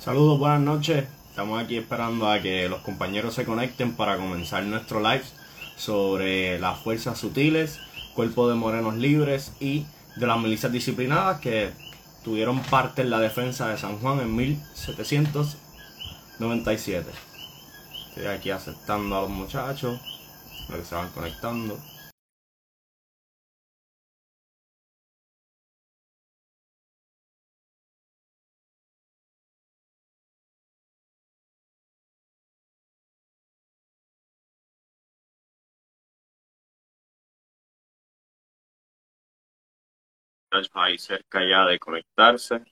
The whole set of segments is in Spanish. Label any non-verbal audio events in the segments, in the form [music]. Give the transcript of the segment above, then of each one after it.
Saludos, buenas noches. Estamos aquí esperando a que los compañeros se conecten para comenzar nuestro live sobre las fuerzas sutiles, cuerpo de morenos libres y de las milicias disciplinadas que tuvieron parte en la defensa de San Juan en 1797. Estoy aquí aceptando a los muchachos, los que se van conectando. Ahí cerca ya de conectarse.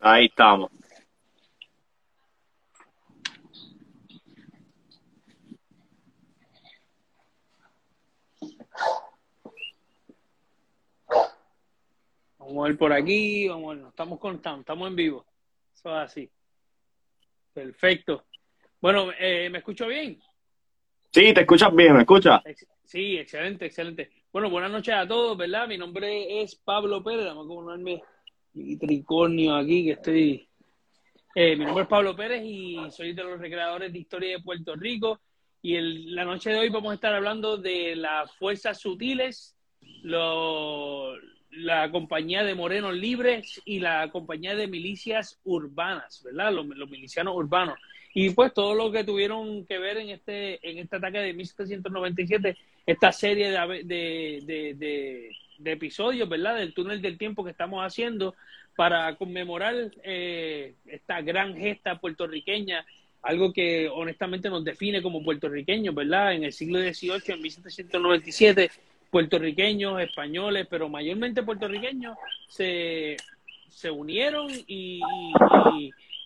Ahí estamos. Vamos a ver por aquí, vamos a ver, estamos contando, estamos en vivo. Eso es así. Perfecto. Bueno, eh, ¿me escucho bien? Sí, te escuchas bien, ¿me escuchas? Sí, excelente, excelente. Bueno, buenas noches a todos, ¿verdad? Mi nombre es Pablo Pérez, vamos a ponerme mi tricornio aquí, que estoy... Eh, mi nombre es Pablo Pérez y soy de los recreadores de historia de Puerto Rico. Y el, la noche de hoy vamos a estar hablando de las fuerzas sutiles, los la compañía de Morenos Libres y la compañía de milicias urbanas, ¿verdad? Los, milicianos urbanos. Y pues todo lo que tuvieron que ver en este, en este ataque de 1797, esta serie de, de, de, episodios, ¿verdad? Del túnel del tiempo que estamos haciendo para conmemorar eh, esta gran gesta puertorriqueña, algo que honestamente nos define como puertorriqueños, ¿verdad? En el siglo XVIII, en 1797, puertorriqueños, españoles, pero mayormente puertorriqueños, se, se unieron y,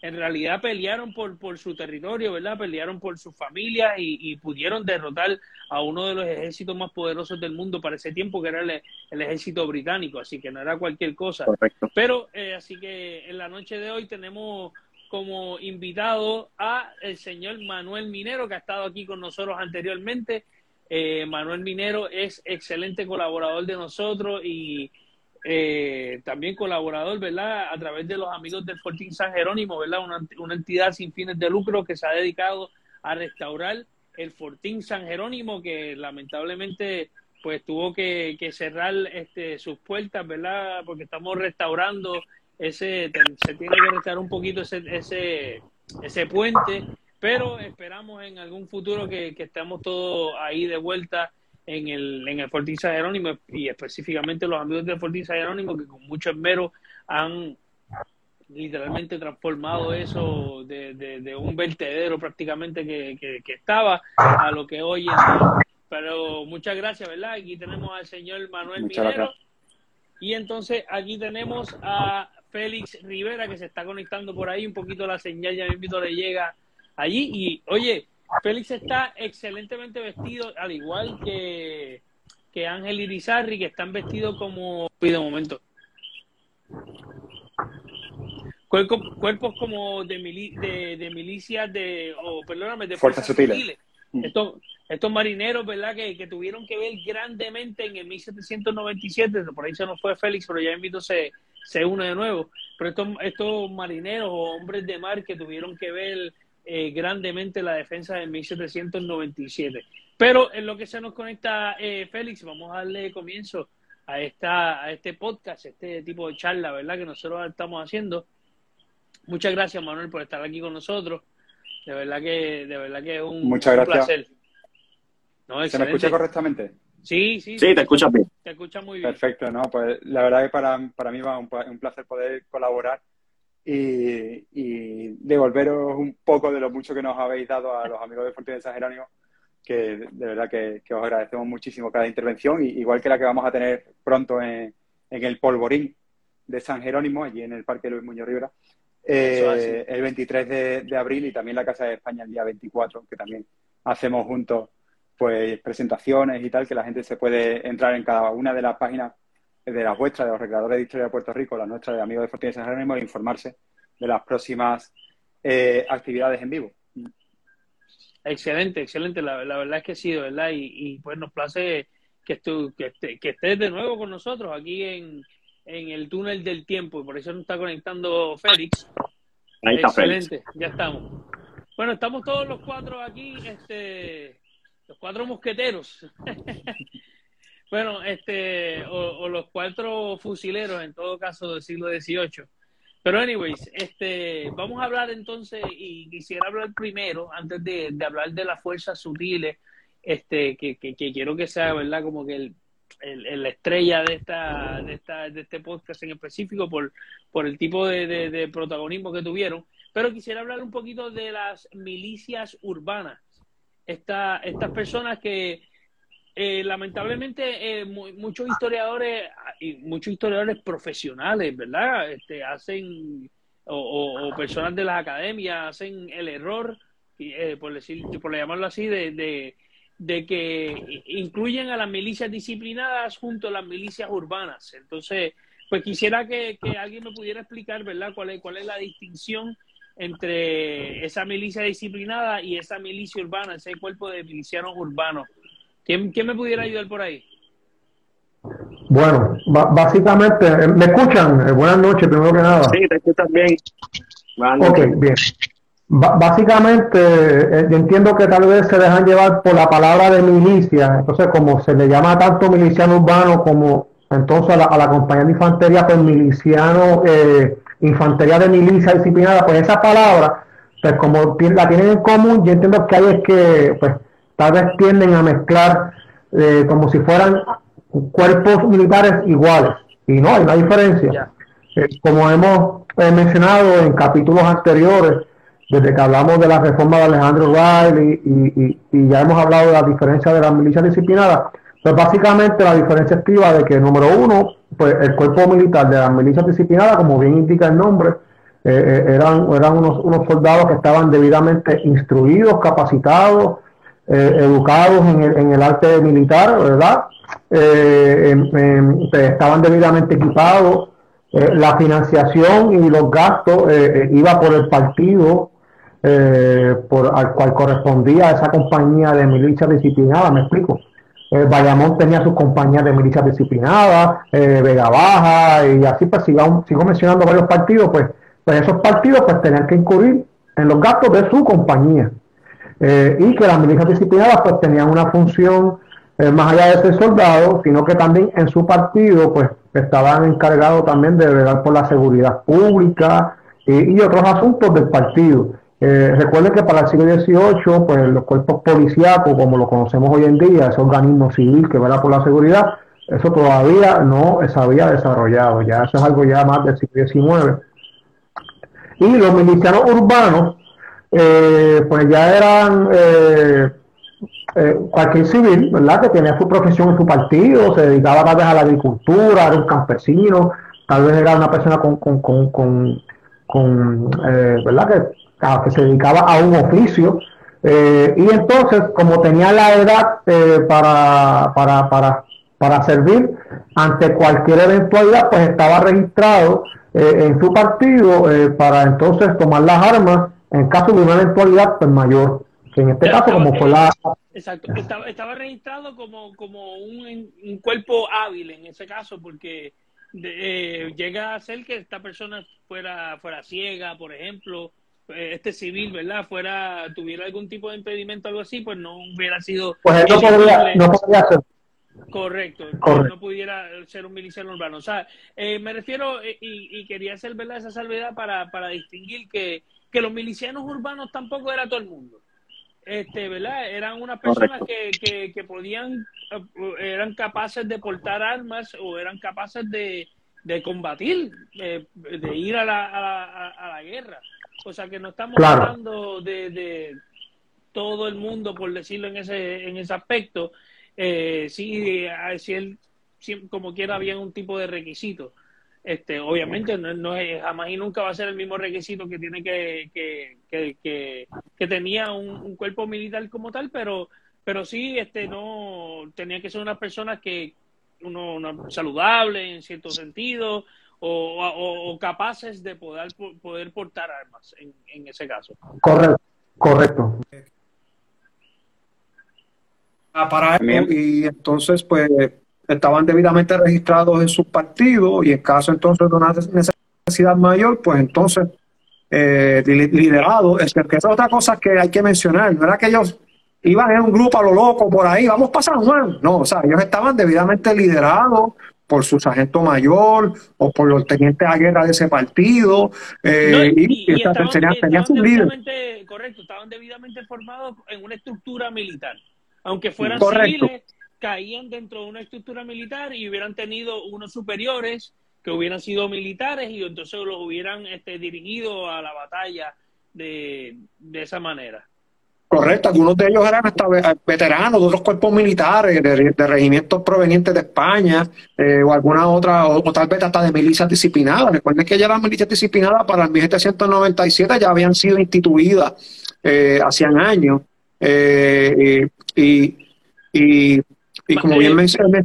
en realidad pelearon por, por su territorio, ¿verdad? Pelearon por sus familias y, pudieron derrotar a uno de los ejércitos más poderosos del mundo para ese tiempo, que era el, ejército británico, así que no era cualquier cosa. Pero, eh, así que en la noche de hoy tenemos como invitado a el señor Manuel Minero, que ha estado aquí con nosotros anteriormente. Eh, Manuel Minero es excelente colaborador de nosotros y eh, también colaborador, ¿verdad? A través de los amigos del Fortín San Jerónimo, ¿verdad? Una, entidad sin fines de lucro que se ha dedicado a restaurar el Fortín San Jerónimo, que lamentablemente pues tuvo que, cerrar este, sus puertas, ¿verdad? Porque estamos restaurando ese, se tiene que restaurar un poquito ese, ese, ese puente pero esperamos en algún futuro que, estemos todos ahí de vuelta en el, en el Fortín San Jerónimo y específicamente los amigos del Fortín San Jerónimo que con mucho esmero han literalmente transformado eso de, un vertedero prácticamente que, estaba a lo que hoy es. Pero muchas gracias, ¿verdad? Aquí tenemos al señor Manuel Minero. Y entonces aquí tenemos a Félix Rivera que se está conectando por ahí, un poquito la señal ya me invito le llega allí. Y oye, Félix está excelentemente vestido, al igual que, que Ángel Irizarri, que están vestidos como. de momento. cuerpos como de, de, milicias de. o perdóname, de fuerzas, sutiles. Mm. Estos, estos marineros, ¿verdad? Que, que, tuvieron que ver grandemente en el 1797, por ahí se nos fue Félix, pero ya invito se, se une de nuevo. Pero estos, estos marineros o hombres de mar que tuvieron que ver eh, grandemente la defensa de 1797. Pero en lo que se nos conecta eh, Félix, vamos a darle comienzo a esta a este podcast, este tipo de charla, ¿verdad? Que nosotros estamos haciendo. Muchas gracias, Manuel, por estar aquí con nosotros. De verdad que, de verdad que es un, Muchas gracias. placer. ¿Se me escucha correctamente? Sí, sí. Sí, te escuchas bien. Te escuchas muy bien. Perfecto, ¿no? Pues la verdad que para, para mí va un, un placer poder colaborar y, devolveros un poco de lo mucho que nos habéis dado a los amigos de Fortín de San Jerónimo, que de verdad que, os agradecemos muchísimo cada intervención, igual que la que vamos a tener pronto en, el Polvorín de San Jerónimo, allí en el Parque Luis Muñoz Rivera, eh, el 23 de, abril y también la Casa de España el día 24, que también hacemos juntos pues presentaciones y tal, que la gente se puede entrar en cada una de las páginas de las vuestras, de los recreadores de historia de Puerto Rico, las nuestras de Amigos de Fortín de San Jerónimo, e informarse de las próximas eh, actividades en vivo. Excelente, excelente. La, verdad es que sí, ¿verdad? Y, y pues nos place que, tú, que, que estés de nuevo con nosotros aquí en, en el túnel del tiempo. Y por eso nos está conectando Félix. Ahí está excelente, ya estamos. Bueno, estamos todos los cuatro aquí, este, los cuatro mosqueteros. [laughs] bueno, este, o, los cuatro fusileros, en todo caso, del siglo XVIII. Pero, anyways, este, vamos a hablar entonces, y quisiera hablar primero, antes de, hablar de las fuerzas sutiles, este, que, que, quiero que sea, ¿verdad? Como que el, el, la estrella de esta, de esta, de este podcast en específico por, por el tipo de, de protagonismo que tuvieron. Pero quisiera hablar un poquito de las milicias urbanas. Esta, estas personas que eh, lamentablemente eh, muchos historiadores y muchos historiadores profesionales, ¿verdad? Este, hacen o, personas de las academias hacen el error, eh, por decir, por llamarlo así, de, de, que incluyen a las milicias disciplinadas junto a las milicias urbanas. Entonces, pues quisiera que, que alguien me pudiera explicar, ¿verdad? ¿Cuál es, cuál es la distinción entre esa milicia disciplinada y esa milicia urbana, ese cuerpo de milicianos urbanos. ¿Quién, me pudiera ayudar por ahí? Bueno, básicamente, eh, ¿me escuchan? Eh, buenas noches, primero que nada. Sí, te escuchas bien. Ok, bien. básicamente, eh, entiendo que tal vez se dejan llevar por la palabra de milicia, entonces como se le llama tanto miliciano urbano como entonces a la, a la compañía de infantería, pues miliciano eh, infantería de milicia disciplinada, pues esa palabra, pues como la tienen en común, yo entiendo que hay es que, pues, tal vez tienden a mezclar eh, como si fueran cuerpos militares iguales. Y no, hay una diferencia. Eh, como hemos eh, mencionado en capítulos anteriores, desde que hablamos de la reforma de Alejandro Riley y, y, ya hemos hablado de la diferencia de las milicias disciplinadas, pues básicamente la diferencia activa de que, número uno, pues el cuerpo militar de las milicias disciplinadas, como bien indica el nombre, eh, eran, eran unos, unos soldados que estaban debidamente instruidos, capacitados, eh, educados en el, en el, arte militar, ¿verdad? Pues, estaban debidamente equipados. la financiación y los gastos iba por el partido por, al cual correspondía esa compañía de milicias disciplinadas, ¿me explico? Eh, Bayamón tenía sus compañías de milicias disciplinadas, eh, Vega Baja, y así pues sigo, sigo mencionando varios partidos, pues, pues esos partidos pues tenían que incurrir en los gastos de su compañía. Eh, y que las milicias disciplinadas pues tenían una función eh, más allá de ser soldados, sino que también en su partido pues estaban encargados también de velar por la seguridad pública y otros asuntos del partido. Eh, recuerden que para el siglo XVIII, pues los cuerpos policíacos, como lo conocemos hoy en día, ese organismo civil que vela por la seguridad, eso todavía no se había desarrollado, ya eso es algo ya más del siglo XIX. Y los milicianos urbanos, eh, pues ya eran eh, cualquier civil, ¿verdad? Que tenía su profesión en su partido, se dedicaba tal a la agricultura, era un campesino, tal vez era una persona con, con, con, con, con ¿verdad? Que que se dedicaba a un oficio. Eh, y entonces, como tenía la edad eh, para, para, para, para servir ante cualquier eventualidad, pues estaba registrado eh, en su partido para entonces tomar las armas en caso de una eventualidad pues, mayor. Que en este caso, como fue la. Exacto, estaba, estaba registrado como, como un, un, cuerpo hábil en ese caso, porque llega a ser que esta persona fuera, fuera ciega, por ejemplo, eh, este civil, ¿verdad? Fuera, tuviera algún tipo de impedimento o algo así, pues no hubiera sido... Pues no podría, no podría ser. Correcto, no pudiera ser un miliciano urbano. O sea, eh, me refiero, eh, y, quería hacer ¿verdad? esa salvedad para, para distinguir que, que los milicianos urbanos tampoco era todo el mundo. Este, ¿verdad? Eran unas personas que, que, que, podían, eran capaces de portar armas o eran capaces de, de combatir, de ir a la, a la, a la guerra. O sea que no estamos hablando de, todo el mundo, por decirlo en ese, en ese aspecto. Eh, sí, eh, si él, como quiera, había un tipo de requisito. Este, obviamente no, es, jamás y nunca va a ser el mismo requisito que tiene que, que, que, que, tenía un, cuerpo militar como tal, pero, pero sí, este, no tenía que ser una persona que uno, saludable en cierto sentido, o, capaces de poder, poder portar armas en, en ese caso. Correcto, correcto. para eso y entonces pues estaban debidamente registrados en sus partidos y en caso entonces de una necesidad mayor, pues entonces eh, liderado, es que, es otra cosa que hay que mencionar, no era que ellos iban en un grupo a lo loco por ahí, vamos para San Juan, no, o sea, ellos estaban debidamente liderados por su sargento mayor o por los tenientes a guerra de ese partido eh, y, tenían, su líder. Correcto, estaban debidamente formados en una estructura militar, aunque fueran civiles, caían dentro de una estructura militar y hubieran tenido unos superiores que hubieran sido militares y entonces los hubieran este, dirigido a la batalla de, esa manera. Correcto, algunos de ellos eran hasta veteranos de otros cuerpos militares, de, regimientos provenientes de España, eh, o alguna otra, o, tal vez hasta de milicias disciplinadas. Recuerden que ya las milicias disciplinadas para el 1797 ya habían sido instituidas eh, hacían años. Eh, y, y, como bien mencioné.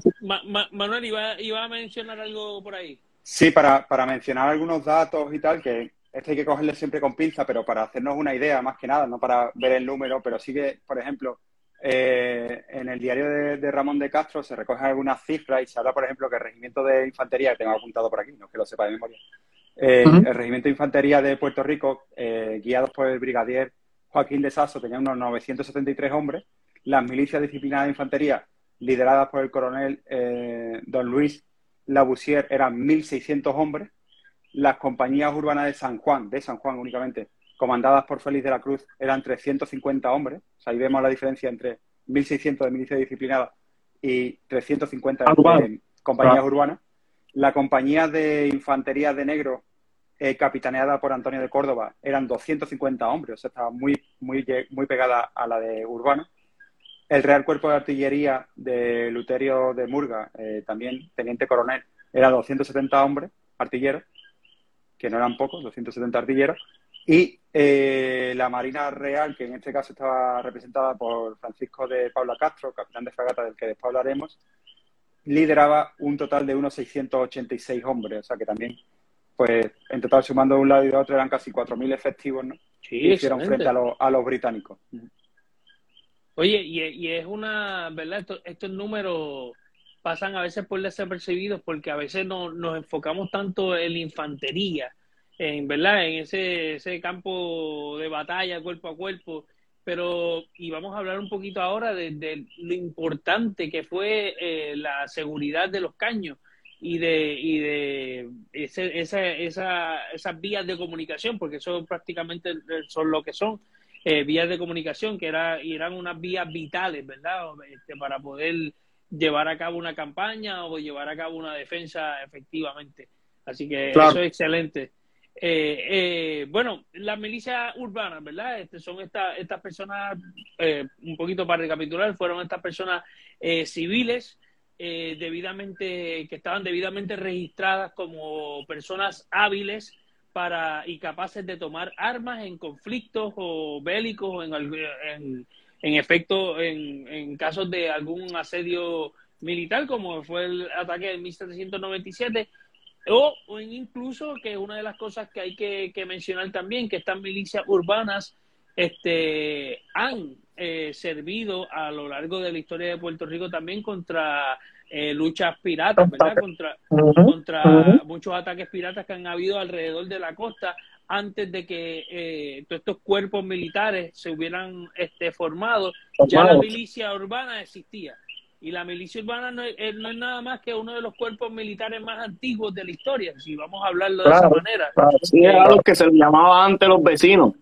Manuel, iba, iba a mencionar algo por ahí. Sí, para, para mencionar algunos datos y tal, que este hay que cogerle siempre con pinza, pero para hacernos una idea, más que nada, no para ver el número, pero sí que, por ejemplo, eh, en el diario de, Ramón de Castro se recogen algunas cifras y se habla, por ejemplo, que el regimiento de infantería, que tengo apuntado por aquí, no que lo sepa de memoria, eh, el regimiento de infantería de Puerto Rico, eh, guiados por el brigadier Joaquín de Sasso, tenía unos 973 hombres, las milicias disciplinadas de infantería, lideradas por el coronel Don Luis Laboussier eran 1.600 hombres. Las compañías urbanas de San Juan, de San Juan únicamente, comandadas por Félix de la Cruz, eran 350 hombres. ahí vemos la diferencia entre 1.600 de milicia disciplinada y 350 de compañías urbanas. La compañía de infantería de negro, eh, capitaneada por Antonio de Córdoba, eran 250 hombres, o sea, estaba muy, muy, muy pegada a la de urbano. El Real Cuerpo de Artillería de Luterio de Murga, eh, también teniente coronel, era 270 hombres, artilleros, que no eran pocos, 270 artilleros. Y eh, la Marina Real, que en este caso estaba representada por Francisco de Paula Castro, capitán de fragata del que después hablaremos, lideraba un total de unos 686 hombres. O sea que también, pues, en total sumando de un lado y de otro, eran casi 4.000 efectivos, ¿no? Sí, hicieron frente a, a los británicos. Oye, y, es una, ¿verdad? Estos, números pasan a veces por desapercibidos porque a veces no, nos enfocamos tanto en la infantería, en, ¿verdad? En ese, ese campo de batalla cuerpo a cuerpo. Pero, y vamos a hablar un poquito ahora de, lo importante que fue eh, la seguridad de los caños y de, y de ese, esa, esa, esas vías de comunicación, porque eso prácticamente son lo que son eh, vías de comunicación que era, eran unas vías vitales, ¿verdad? Este, para poder llevar a cabo una campaña o llevar a cabo una defensa efectivamente. Así que eso es excelente. Eh, eh, bueno, las milicias urbanas, ¿verdad? Este, son estas estas personas, un poquito para recapitular, fueron estas personas civiles debidamente, que estaban debidamente registradas como personas hábiles para y capaces de tomar armas en conflictos o bélicos en, en, en efecto en, en, casos de algún asedio militar como fue el ataque del 1797 o, o incluso que una de las cosas que hay que, que mencionar también que estas milicias urbanas este han eh, servido a lo largo de la historia de Puerto Rico también contra eh, luchas piratas, ¿verdad? Contra, contra muchos ataques piratas que han habido alrededor de la costa antes de que eh, todos estos cuerpos militares se hubieran este, formado, ya la milicia urbana existía. Y la milicia urbana no es, no es, nada más que uno de los cuerpos militares más antiguos de la historia, si vamos a hablarlo de esa manera. sí, era lo que se llamaba antes los vecinos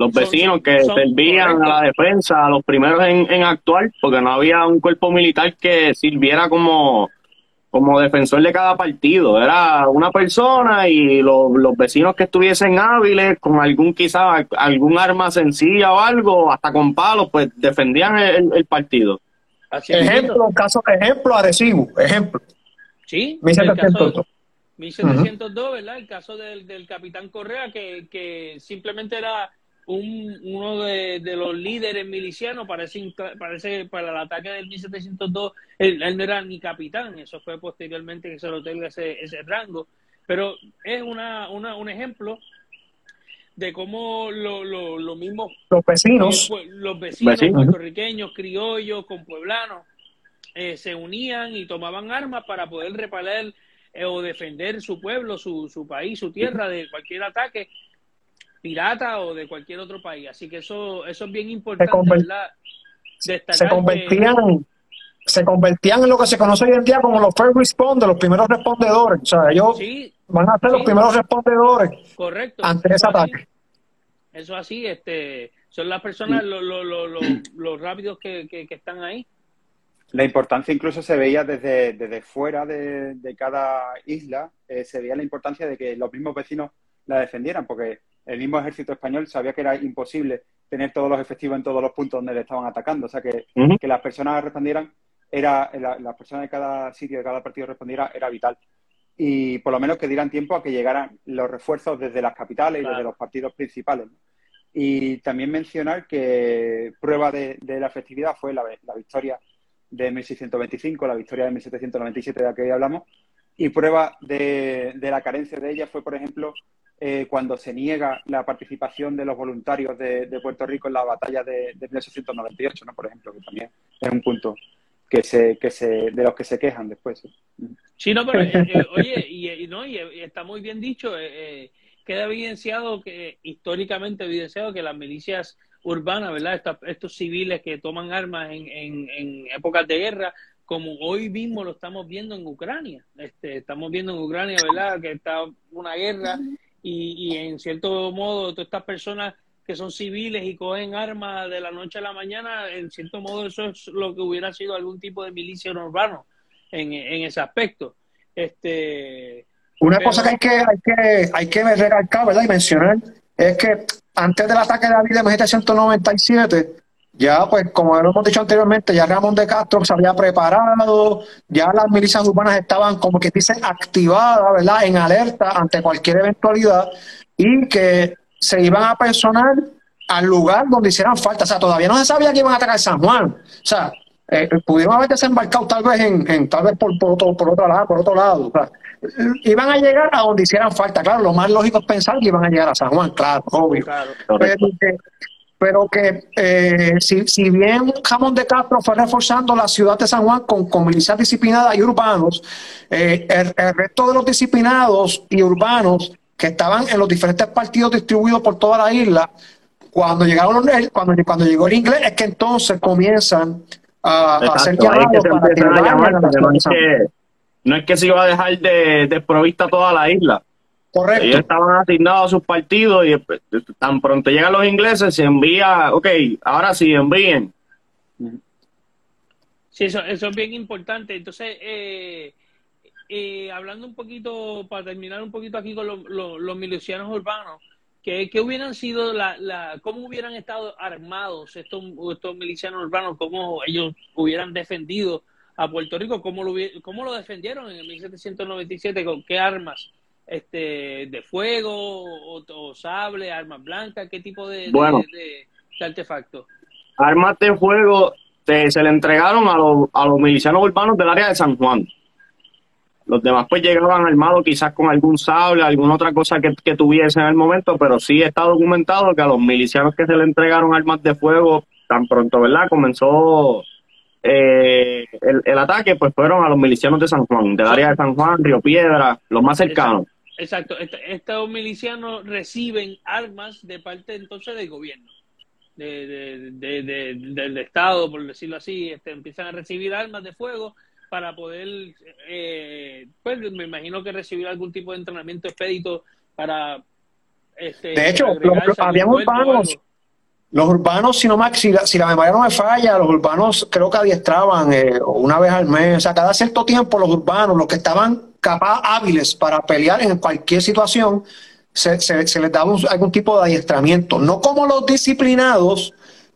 los vecinos que servían a la defensa, los primeros en, en, actuar, porque no había un cuerpo militar que sirviera como, como defensor de cada partido. Era una persona y los, los vecinos que estuviesen hábiles, con algún quizá algún arma sencilla o algo, hasta con palos, pues defendían el, partido. ejemplo, caso, ejemplo adhesivo, ejemplo. Sí, 1702, 1702, ¿verdad? El caso del, del capitán Correa, que, que simplemente era uno de, los líderes milicianos, parece, parece para el ataque del 1702, él, no era ni capitán, eso fue posteriormente que se lo otorga ese, ese rango, pero es una, una, un ejemplo de cómo lo, lo, lo mismo Los vecinos. eh, los vecinos, Vecinos. puertorriqueños, criollos, con pueblanos, eh, se unían y tomaban armas para poder repeler eh, o defender su pueblo, su, su país, su tierra de cualquier ataque pirata o de cualquier otro país. Así que eso, eso es bien importante, conver- ¿verdad? Destacar se que- convertían se convertían en lo que se conoce hoy en día como los first responders, los primeros respondedores. O sea, ellos sí, van a ser los sí. primeros respondedores correcto. ante ese así. ataque. Eso así, este, son las personas, los lo, lo, lo- los rápidos que, que, que están ahí. La importancia incluso se veía desde, desde fuera de, de cada isla, eh, se veía la importancia de que los mismos vecinos la defendieran, porque el mismo ejército español sabía que era imposible tener todos los efectivos en todos los puntos donde le estaban atacando. O sea, que, que las personas respondieran, era la- las personas de cada sitio, de cada partido respondiera, era vital. Y por lo menos que dieran tiempo a que llegaran los refuerzos desde las capitales y desde los partidos principales. ¿no? Y también mencionar que prueba de, de la efectividad fue la, la victoria de 1625, la victoria de 1797 de la que hoy hablamos, y prueba de, de la carencia de ella fue, por ejemplo, eh, cuando se niega la participación de los voluntarios de, de Puerto Rico en la batalla de, de 1898, ¿no? por ejemplo, que también es un punto que se, que se, de los que se quejan después. ¿sí? No, pero eh, eh, oye, y, no, y, está muy bien dicho, eh, queda evidenciado que históricamente evidenciado que las milicias urbanas, ¿verdad? Estas- estos civiles que toman armas en, en épocas de guerra, como hoy mismo lo estamos viendo en Ucrania. Este, estamos viendo en Ucrania, ¿verdad? Que está una guerra y, y en cierto modo todas estas personas que son civiles y cogen armas de la noche a la mañana, en cierto modo eso es lo que hubiera sido algún tipo de milicia urbano en, en ese aspecto. Este, Una Pero- cosa que hay que, hay que, hay que recalcar, ¿verdad? Y mencionar es que antes del ataque de abril de 1797, ya pues como lo hemos dicho anteriormente, ya Ramón de Castro se había preparado, ya las milicias urbanas estaban como que dicen activadas, ¿verdad? En alerta ante cualquier eventualidad y que se iban a personar al lugar donde hicieran falta. O sea, todavía no se sabía que iban a atacar San Juan. O sea, eh, pudieron haber desembarcado tal vez en, en- tal vez por, por otro, por otro lado, por otro lado. O sea, iban a llegar a donde hicieran falta. Claro, lo más lógico es pensar que iban a llegar a San Juan, claro, obvio. claro. Pero que, pero que eh, si, si bien Jamón de Castro fue reforzando la ciudad de San Juan con, con milicias disciplinadas y urbanos, eh, el, el resto de los disciplinados y urbanos que estaban en los diferentes partidos distribuidos por toda la isla, cuando llegaron los- cuando, cuando llegó el inglés, es que entonces comienzan a, a hacer Exacto, ahí que llamados para que a llamar, a la no de es que, no es que se iba a dejar de desprovista toda la isla. Correcto. Ellos estaban asignados a sus partidos y pues, tan pronto llegan los ingleses se envía, ok, ahora sí, envíen. Sí, eso, eso es bien importante. Entonces, eh, eh, hablando un poquito, para terminar un poquito aquí con lo- lo- los milicianos urbanos, que, que hubieran sido la, la, cómo hubieran estado armados estos, estos milicianos urbanos, cómo ellos hubieran defendido a Puerto Rico, cómo lo, cómo lo defendieron en el 1797, con qué armas, este, de fuego, o, o sable, armas blancas, qué tipo de, Bueno. de- de artefactos. Armas de fuego te- se le entregaron a los, a los milicianos urbanos del área de San Juan. Los demás pues llegaban armados quizás con algún sable, alguna otra cosa que, que tuviesen en el momento, pero sí está documentado que a los milicianos que se le entregaron armas de fuego tan pronto, ¿verdad? Comenzó eh, el, el ataque, pues fueron a los milicianos de San Juan, del área de San Juan, Río Piedra, los más cercanos. Exacto, Est- estos milicianos reciben armas de parte entonces del gobierno, de, de- de- de- del Estado, por decirlo así, este, empiezan a recibir armas de fuego para poder, eh, pues me imagino que recibir algún tipo de entrenamiento expedito para... Este, De hecho, los- habían urbanos. Los urbanos, si, no si, la, si la memoria no me falla, los urbanos creo que adiestraban eh, una vez al mes, o sea, cada cierto tiempo los urbanos, los que estaban capaz hábiles para pelear en cualquier situación, se, se- se les daba un- algún tipo de adiestramiento. No como los disciplinados,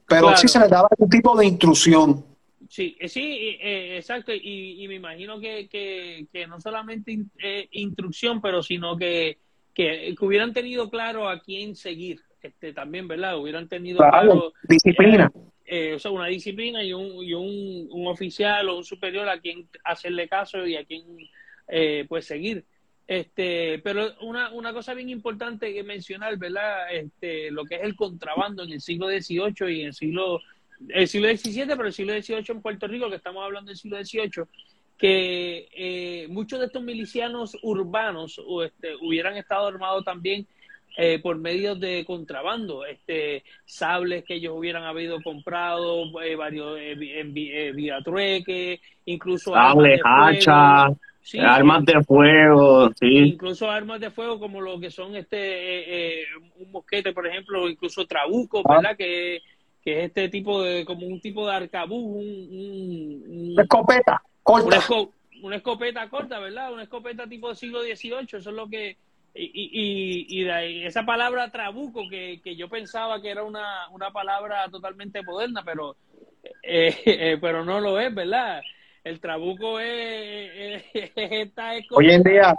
pero Claro. sí se les daba algún tipo de instrucción. Sí, eh, sí, eh, exacto, y, y me imagino que, que, que no solamente in- eh, instrucción, pero sino que, que, que hubieran tenido claro a quién seguir, este también, ¿verdad? Hubieran tenido Claro, claro disciplina. eh, o sea, una disciplina y un, y un, un oficial o un superior a quien hacerle caso y a quien eh, pues seguir. Este, pero una, una cosa bien importante que mencionar, ¿verdad? Este, lo que es el contrabando en el siglo XVIII y en el siglo, el siglo XVII, pero el siglo XVIII en Puerto Rico, que estamos hablando del siglo XVIII, que eh, muchos de estos milicianos urbanos o este, hubieran estado armados también eh, por medios de contrabando, este, sables que ellos hubieran habido comprado, eh, varios eh, en, eh, vía trueque, incluso sables, hachas, sí, armas de fuego, sí. incluso armas de fuego como lo que son este un mosquete, por ejemplo, incluso trabuco, ah. ¿verdad? Que, que es este tipo de, como un tipo de arcabuz, un, un, escopeta corta. Una, esco, una, escopeta corta, ¿verdad? Una escopeta tipo siglo XVIII, eso es lo que y, y, y, de ahí, esa palabra trabuco, que, que yo pensaba que era una, una palabra totalmente moderna, pero, eh, [laughs] eh, pero no lo es, ¿verdad? El trabuco es, es, es Hoy en día,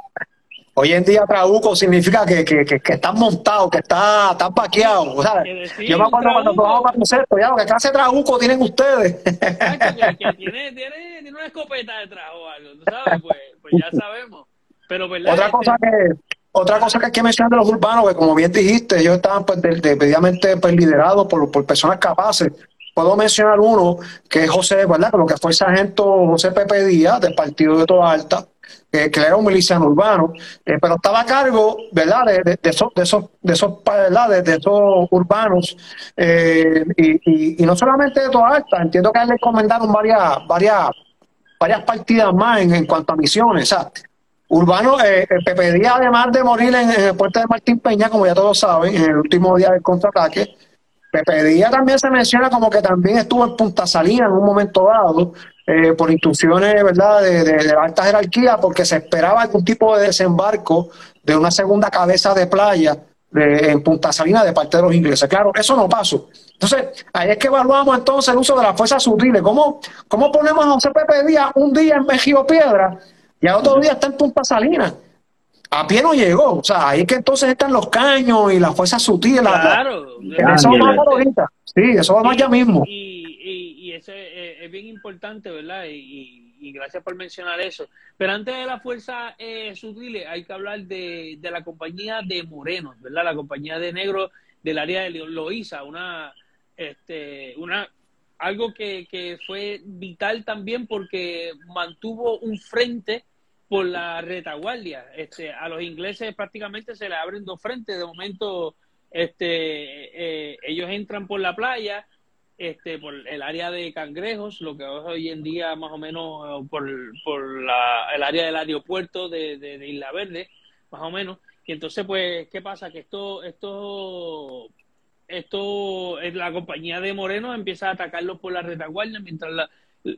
Hoy en día trabuco significa que, que, que, que estás montado, que está, está paqueado. O sea, decir, yo me acuerdo cuando tomamos baloncesto, ya, ¿qué clase de trabuco tienen ustedes? que, que tiene, tiene, tiene, una escopeta detrás o algo, ¿tú sabes? Pues, pues ya sabemos. Pero, ¿verdad? Otra cosa este que otra cosa que hay que mencionar de los urbanos, que como bien dijiste, ellos estaban pues, debidamente pues, liderados por, por, personas capaces. Puedo mencionar uno, que es José, ¿verdad? Lo que fue el sargento José Pepe Díaz, del partido de Toda Alta, que, que era un miliciano urbano, eh, pero estaba a cargo, ¿verdad?, de, esos, de esos, de esos, ¿verdad? De, esos urbanos, eh, y, y, y, no solamente de Toda Alta, entiendo que a él le encomendaron varias, varias, varias partidas más en, cuanto a misiones, sea, Urbano, eh, Pepe Díaz, además de morir en, en, el puente de Martín Peña, como ya todos saben, en el último día del contraataque, Pepe Díaz también se menciona como que también estuvo en Punta Salina en un momento dado, eh, por instrucciones ¿verdad? De, de, de, alta jerarquía, porque se esperaba algún tipo de desembarco de una segunda cabeza de playa de, en Punta Salina de parte de los ingleses. Claro, eso no pasó. Entonces, ahí es que evaluamos entonces el uso de las fuerzas sutiles. ¿Cómo, cómo ponemos a José Pepe Díaz un día en Mejido Piedra y al otro día está en Punta Salina. A pie no llegó. O sea, ahí es que entonces están los caños y las fuerzas sutiles. Claro. La, la, eso vamos ahorita. Sí, eso vamos ya mismo. Y, y, y eso es, es, bien importante, ¿verdad? Y, y, gracias por mencionar eso. Pero antes de la fuerza eh, sutiles, hay que hablar de, de, la compañía de Morenos, ¿verdad? La compañía de negro del área de Loíza, una, este, una algo que, que fue vital también porque mantuvo un frente por la retaguardia. Este, a los ingleses prácticamente se le abren dos frentes. De momento, este, eh, ellos entran por la playa, este, por el área de Cangrejos, lo que es hoy en día más o menos por, por la, el área del aeropuerto de, Isla Verde, más o menos. Y entonces, pues, ¿qué pasa? Que esto, esto esto, la compañía de Moreno empieza a atacarlos por la retaguardia, mientras la,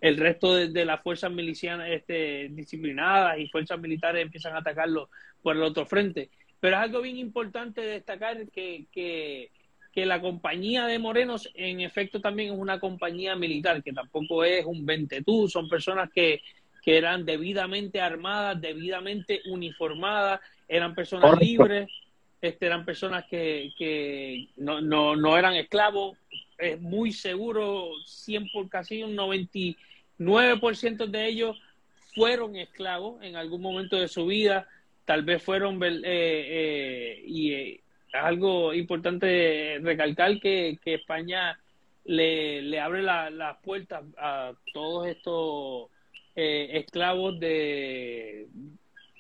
el resto de, de, las fuerzas milicianas este, disciplinadas y fuerzas militares empiezan a atacarlos por el otro frente. Pero es algo bien importante destacar que, que, que la compañía de Morenos en efecto también es una compañía militar, que tampoco es un ventetú, son personas que, que eran debidamente armadas, debidamente uniformadas, eran personas Correcto. libres este, eran personas que, que no, no, no, eran esclavos. Es muy seguro, 100 por casi un 99% de ellos fueron esclavos en algún momento de su vida. Tal vez fueron, eh, eh, y eh, algo importante recalcar que, que España le, le abre las la puertas a todos estos eh, esclavos de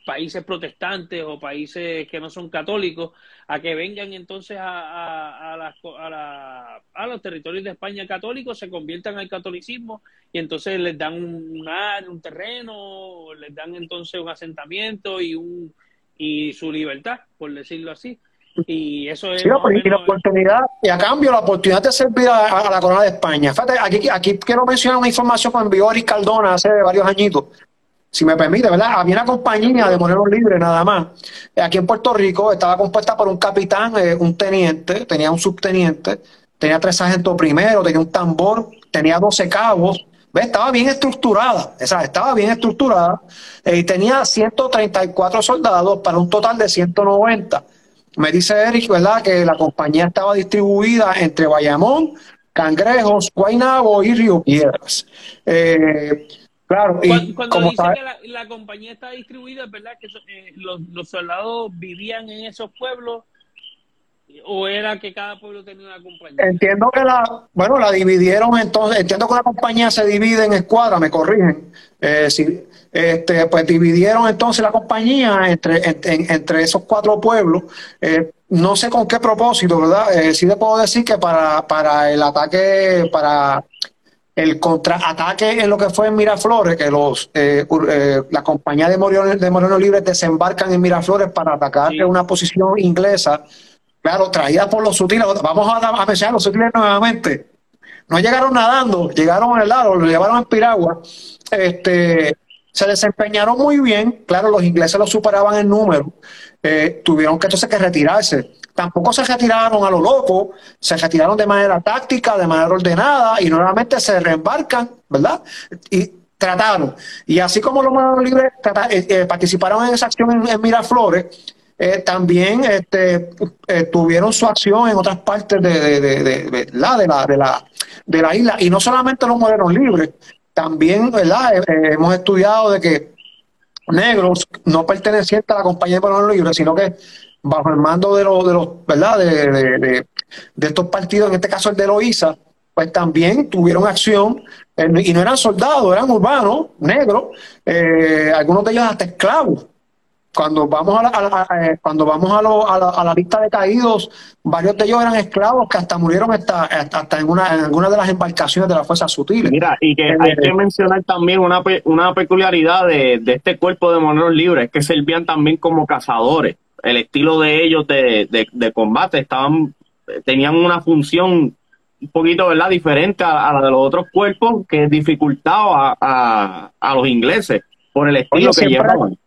países protestantes o países que no son católicos a que vengan entonces a, a, a, las, a, la, a los territorios de España católicos, se conviertan al catolicismo y entonces les dan un, un, un terreno, les dan entonces un asentamiento y, un, y su libertad, por decirlo así. Y eso es. Sí, y la oportunidad, y a cambio, la oportunidad de servir a, a la corona de España. Fíjate, aquí, aquí quiero mencionar una información que envió Eric Cardona hace varios añitos si me permite, ¿verdad? Había una compañía de moneros libres nada más. Aquí en Puerto Rico estaba compuesta por un capitán, eh, un teniente, tenía un subteniente, tenía tres sargentos primero, tenía un tambor, tenía 12 cabos. ¿Ves? Estaba bien estructurada, esa, estaba bien estructurada eh, y tenía 134 soldados para un total de 190. Me dice Eric, ¿verdad?, que la compañía estaba distribuida entre Bayamón, Cangrejos, Guaynabo y Río Piedras. Eh, Claro, y Cuando, cuando como dice sabe- que la, la compañía está distribuida, es verdad que eh, los, los soldados vivían en esos pueblos o era que cada pueblo tenía una compañía. Entiendo que la, bueno, la dividieron entonces, entiendo que la compañía se divide en escuadras, me corrigen. Eh, sí, este, pues dividieron entonces la compañía entre, en- en- entre esos cuatro pueblos. Eh, no sé con qué propósito, ¿verdad? Eh, sí le puedo decir que para, para el ataque, para el contraataque en lo que fue en Miraflores, que los eh, eh, la compañía de Moreno, de Moreno Libre desembarcan en Miraflores para atacar Sí. una posición inglesa, claro, traída por los sutiles. Vamos a, a mencionar los sutiles nuevamente. No llegaron nadando, llegaron al lado, lo llevaron en piragua. Este, se desempeñaron muy bien, claro, los ingleses los superaban en número, eh, tuvieron que entonces que retirarse. Tampoco se retiraron a lo loco, se retiraron de manera táctica, de manera ordenada y nuevamente se reembarcan, ¿verdad? Y trataron. Y así como los manos libres eh, eh, participaron en esa acción en, Miraflores, también este, tuvieron su acción en otras partes de la, de, la, de la isla. Y no solamente los morenos libres, también ¿verdad? Eh, eh, hemos estudiado de que negros no pertenecientes a la compañía de morenos libres, sino que bajo el mando de los, de los ¿verdad? De, de, estos partidos, en este caso el de Loíza, pues también tuvieron acción eh, y no eran soldados, eran urbanos, negros, algunos de ellos hasta esclavos. Cuando vamos a la, a la- eh, cuando vamos a, lo- a la, a la lista de caídos, varios de ellos eran esclavos que hasta murieron hasta, hasta, en, una, en alguna de las embarcaciones de las fuerzas sutiles. Mira, y que hay que mencionar también una, una peculiaridad de, de este cuerpo de moneros libres, es que servían también como cazadores. El estilo de ellos de, de, de combate estaban tenían una función un poquito verdad diferente a, a la de los otros cuerpos que dificultaba a, a los ingleses por el estilo que siempre- llevaban.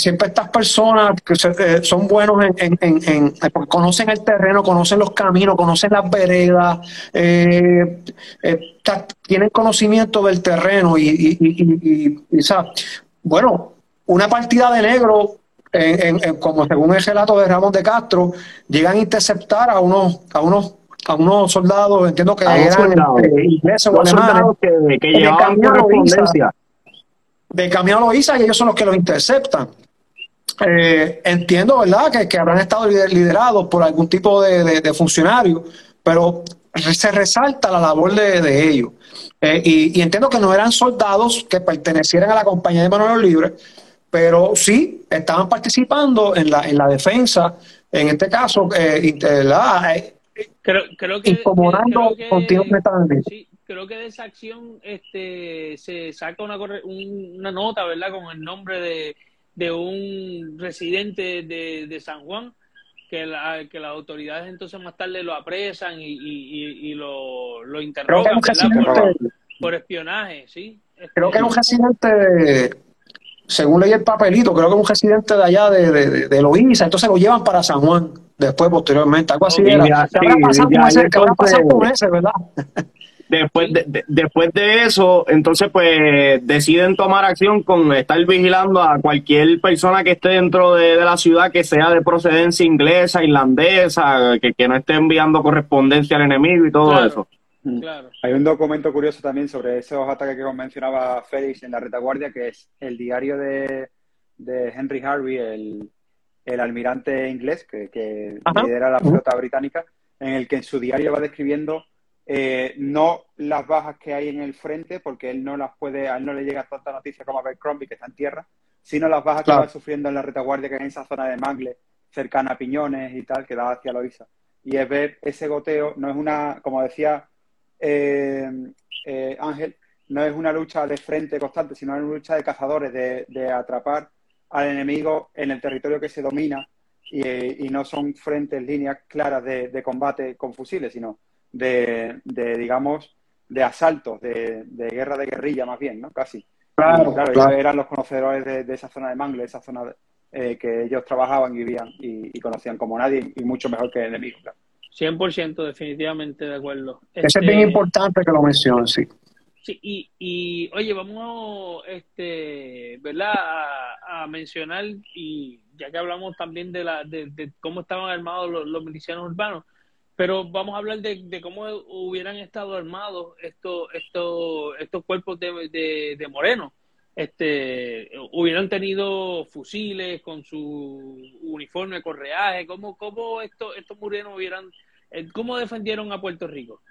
Siempre estas personas que se- eh, son buenos en, en- en- porque conocen el terreno, conocen los caminos, conocen las veredas, eh, eh, tienen conocimiento del terreno y, y, y- y- y- bueno, una partida de negro, en- en- en- como según el relato de Ramón de Castro, llegan a interceptar a unos, a unos, a unos soldados, entiendo que eran soldados. eh, ingleses o alemanes, que, que llevaban correspondencia. de camino lo hizo y ellos son los que los interceptan. Eh, entiendo, ¿verdad?, que, que habrán estado lider- liderados por algún tipo de, de- de funcionario, pero se resalta la labor de, de ellos. Eh, y, y entiendo que no eran soldados que pertenecieran a la compañía de Manuel Libre, pero sí estaban participando en la, en la defensa, en este caso, eh, ¿verdad? Eh, Creo, creo que, incomodando creo que- sí, creo que de esa acción este, se saca una, una nota, ¿verdad? Con el nombre de, de un residente de, de San Juan, que, la, que las autoridades entonces más tarde lo apresan y, y, y- y lo, lo interrogan. Por, espionaje, ¿sí? Creo que era un residente de, según leí el papelito, creo que era un residente de allá de, de, de, Loíza, entonces lo llevan para San Juan después, posteriormente, algo así era. ya, ¿Qué habrá sí, pasado ya con ese? ahí ¿Qué habrá pasado entonces- con ese, verdad? Después de, de- después de eso, entonces pues deciden tomar acción con estar vigilando a cualquier persona que esté dentro de, de la ciudad que sea de procedencia inglesa, irlandesa, que, que no esté enviando correspondencia al enemigo y todo Claro. eso. Claro. Hay un documento curioso también sobre esos ataques que mencionaba Félix en la retaguardia, que es el diario de, de Henry Harvey, el, el almirante inglés que, que lidera la flota británica, en el que en su diario va describiendo eh, no las bajas que hay en el frente, porque él no las puede, a él no le llega tanta noticia como a Abercrombie, que está en tierra, sino las bajas Claro. que va sufriendo en la retaguardia, que es en esa zona de Mangle, cercana a Piñones y tal, que da hacia Loíza. Y es ver ese goteo, no es una, como decía eh, eh, Ángel, no es una lucha de frente constante, sino una lucha de cazadores, de, de atrapar al enemigo en el territorio que se domina y, eh, y no son frentes, líneas claras de, de combate con fusiles, sino de, de, digamos, de asaltos, de, de guerra de guerrilla más bien, ¿no? Casi. Claro, claro, eran los conocedores de, de esa zona de Mangle, esa zona eh, que ellos trabajaban y vivían y, y conocían como nadie y mucho mejor que el enemigo. claro. 100% definitivamente de acuerdo. Ese es Este, bien importante que lo menciones, sí. Sí, y, y oye, vamos, este, ¿verdad? A, a mencionar, y ya que hablamos también de, la, de, de cómo estaban armados los, los milicianos urbanos, pero vamos a hablar de, de cómo hubieran estado armados estos, estos, estos cuerpos de, de, de Moreno. este, hubieran tenido fusiles con su uniforme correaje, ¿cómo, cómo estos, estos murieron hubieran, eh, cómo defendieron a Puerto Rico?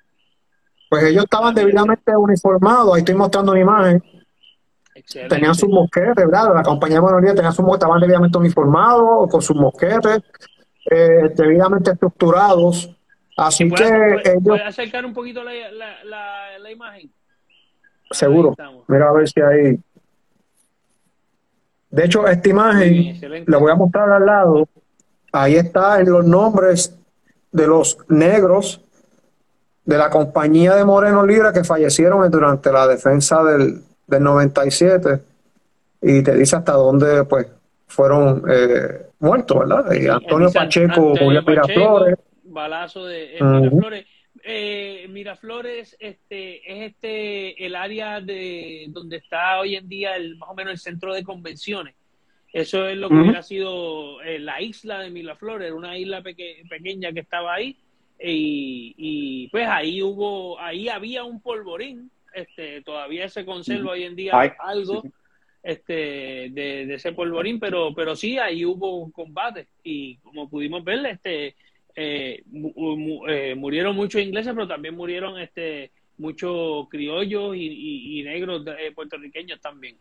Pues ellos estaban debidamente uniformados, ahí estoy mostrando una imagen. Excelente. Tenían sus mosquetes, ¿verdad? La compañía de Monolía tenía sus estaban debidamente uniformados, con sus mosquetes, eh, debidamente estructurados. Así que ¿Puedes, ellos, puedes acercar un poquito la, la, la, la imagen? seguro, mira a ver si ahí. De hecho, esta imagen la voy a mostrar al lado. Ahí están los nombres de los negros de la compañía de Moreno Libre que fallecieron durante la defensa del, del 97 y te dice hasta dónde pues fueron eh, muertos, ¿verdad? Y Antonio Pacheco, Julián Pacheco, Miraflores, Balazo de en. Miraflores. Eh, Miraflores este, es este el área de donde está hoy en día el, más o menos el centro de convenciones. Eso es lo que Ujú. hubiera sido eh, la isla de Miraflores, era una isla peque- pequeña que estaba ahí. Y, y, pues ahí hubo, ahí había un polvorín, este, todavía se conserva hoy en día Ay, algo sí. este de, de ese polvorín, pero, pero sí, ahí hubo un combate y como pudimos ver, este eh, mu- mu- eh, murieron muchos ingleses, pero también murieron este muchos criollos y, y- y negros eh, puertorriqueños también.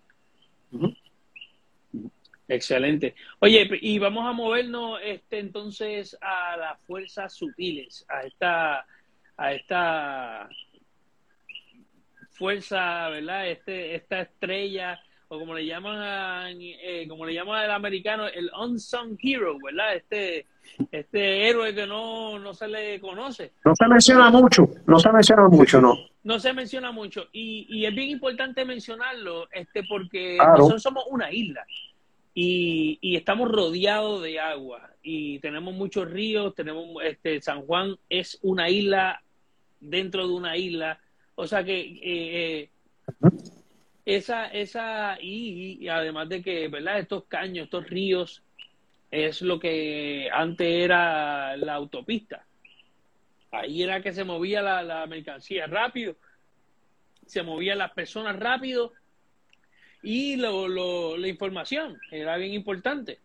Excelente. Oye, y vamos a movernos este entonces a las fuerzas sutiles, a esta a esta fuerza, ¿verdad? Este esta estrella o como le llaman eh, como le llaman el americano el unsung hero, ¿verdad? Este este héroe que no no se le conoce. no se menciona mucho, no se menciona mucho, no. No se menciona mucho y, y es bien importante mencionarlo este porque Claro. nosotros somos una isla y, y estamos rodeados de agua y tenemos muchos ríos, tenemos este San Juan es una isla dentro de una isla, o sea que eh, eh, esa esa y, y además de que verdad estos caños, estos ríos es lo que antes era la autopista. Ahí era que se movía la, la mercancía rápido, se movían las personas rápido y lo, lo- la información era bien importante.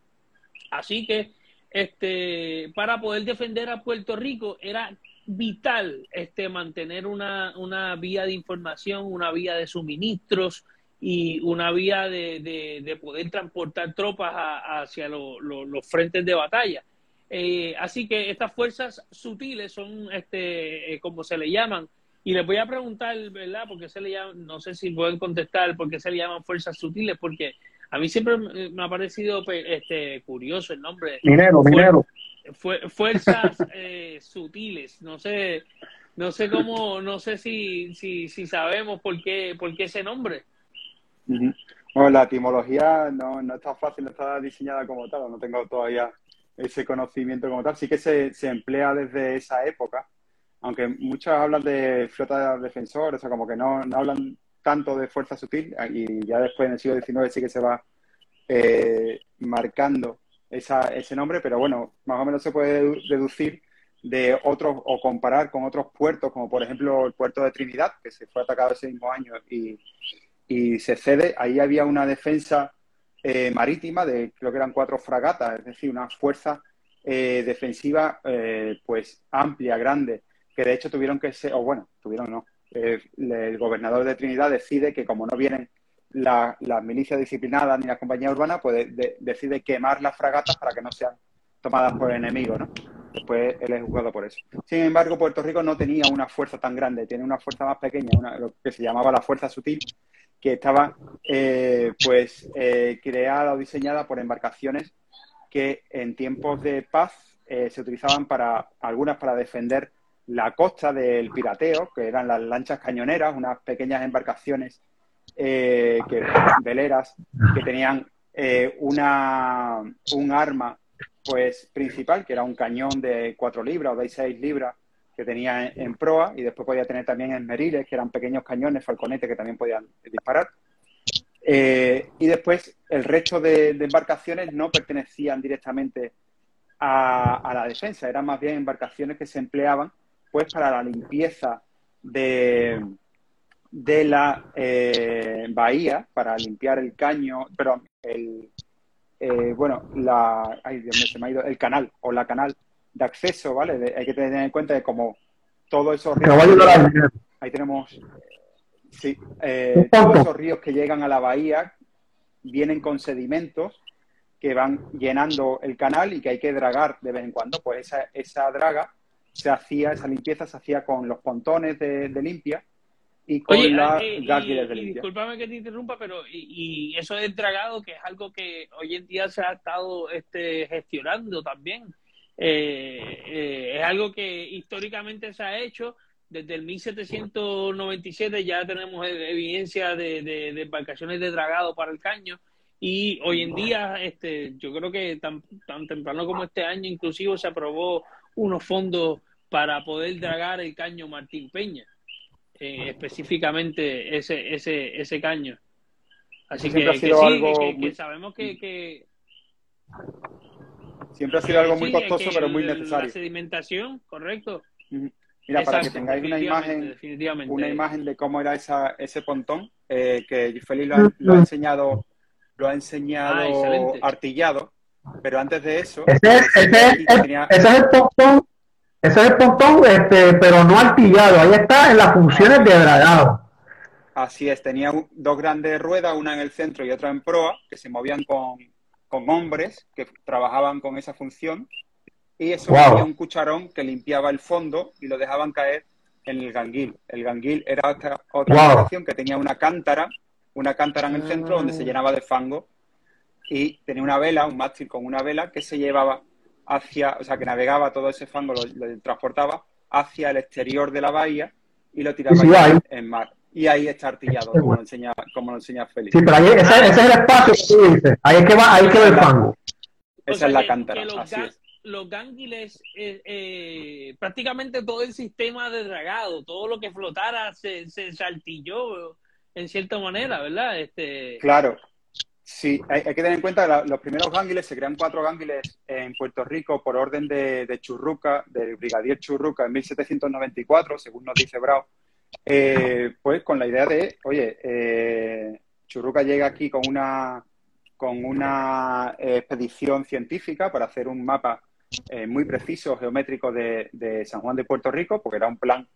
Así que este para poder defender a Puerto Rico era vital este mantener una, una vía de información, una vía de suministros y una vía de, de- de poder transportar tropas a- hacia lo- lo- los frentes de batalla. Eh, así que estas fuerzas sutiles son, este, eh, como se le llaman, y les voy a preguntar, ¿verdad? Porque se le llaman, no sé si pueden contestar por qué se le llaman fuerzas sutiles, porque a mí siempre me ha parecido este, curioso el nombre. Minero, minero. Fue- fuerzas [laughs] eh, sutiles, no sé, no sé cómo, no sé si, si, si sabemos por qué, por qué ese nombre. Ujú. Bueno, la etimología no, no está fácil, no está diseñada como tal, no tengo todavía ese conocimiento como tal. Sí que se, se emplea desde esa época, aunque muchos hablan de flota defensor, o sea, como que no, no hablan tanto de fuerza sutil, y ya después en el siglo XIX sí que se va eh, marcando esa, ese nombre, pero bueno, más o menos se puede dedu- deducir de otros o comparar con otros puertos, como por ejemplo el puerto de Trinidad, que se fue atacado ese mismo año y, y se cede. Ahí había una defensa eh, marítima de creo que eran cuatro fragatas, es decir, una fuerza eh, defensiva eh, pues amplia, grande, que de hecho tuvieron que ser, o bueno, tuvieron no, el gobernador de Trinidad decide que como no vienen la- las milicias disciplinadas ni las compañías urbanas, pues de- de- decide quemar las fragatas para que no sean tomadas por el enemigo, ¿no? Después él es juzgado por eso. Sin embargo, Puerto Rico no tenía una fuerza tan grande, tiene una fuerza más pequeña, una, lo que se llamaba la fuerza sutil, que estaba eh, pues eh, creada o diseñada por embarcaciones que en tiempos de paz eh, se utilizaban para algunas para defender la costa del pirateo, que eran las lanchas cañoneras, unas pequeñas embarcaciones que, veleras que tenían una, un arma pues principal, que era un cañón de 4 libras o de 6 libras que tenía en, proa y después podía tener también esmeriles, que eran pequeños cañones, falconetes que también podían disparar. Eh, y después el resto de, embarcaciones no pertenecían directamente a, a la defensa, eran más bien embarcaciones que se empleaban pues para la limpieza de, de la eh, bahía para limpiar el caño, perdón, el, eh, bueno, la, ay, Dios mío, se me ha ido, el canal o la canal de acceso, ¿vale? De- hay que tener en cuenta que como todos esos leer. ahí tenemos, sí, eh, Un poco. todos esos ríos que llegan a la bahía vienen con sedimentos que van llenando el canal y que hay que dragar de vez en cuando. Pues esa, esa draga se hacía, esa limpieza se hacía con los pontones de, de limpia y con Oye, las eh, y, de limpia. discúlpame que te interrumpa, pero y, y eso del dragado, que es algo que hoy en día se ha estado este, gestionando también, eh, eh, es algo que históricamente se ha hecho. Desde el 1797 ya tenemos e- evidencia de, de- de embarcaciones de dragado para el caño y hoy en día, este, yo creo que tan, tan temprano como este año, inclusive se aprobó unos fondos para poder dragar el caño Martín Peña eh, específicamente ese, ese, ese caño. Así que, que sido sí, algo que, que- muy- que sabemos que Siempre ha sido algo muy costoso, pero muy necesario. La sedimentación, correcto. Mira, para que tengáis una imagen, una imagen de cómo era esa, ese pontón, eh, que Félix lo ha, lo ha enseñado, lo ha enseñado Ah, artillado, pero antes de eso, Ese es, ese es, aquí tenía- ese es el pontón, ese es el pontón, este, pero no artillado. Ahí está en las funciones de dragado. así es, tenía dos grandes ruedas, una en el centro y otra en proa, que se movían con, con hombres que trabajaban con esa función, y eso Wow. tenía un cucharón que limpiaba el fondo y lo dejaban caer en el ganguil. El ganguil era otra, otra Wow. que tenía una cántara, una cántara en el centro donde Ah. se llenaba de fango y tenía una vela, un mástil con una vela que se llevaba hacia, o sea, que navegaba todo ese fango, lo, lo transportaba hacia el exterior de la bahía y lo tiraba en mar. Y ahí está artillado, como lo enseña, como lo enseña Félix. Sí, pero ahí, ese, ese es el espacio que tú dices. Ahí es que va, ahí es que va el fango. O Esa sea es la cántara, que los, así gan- es. los gánguiles, eh, eh, prácticamente todo el sistema de dragado, todo lo que flotara se, se saltilló en cierta manera, ¿verdad? Este, Claro, sí, hay, hay que tener en cuenta que la- los primeros gánguiles, se crean cuatro gánguiles en Puerto Rico por orden de, de Churruca, del brigadier Churruca en 1794, según nos dice Bravo, eh, pues con la idea de, oye, eh, Churruca llega aquí con una, con una eh, expedición científica para hacer un mapa eh, muy preciso, geométrico de, San Juan de Puerto Rico, porque era un plan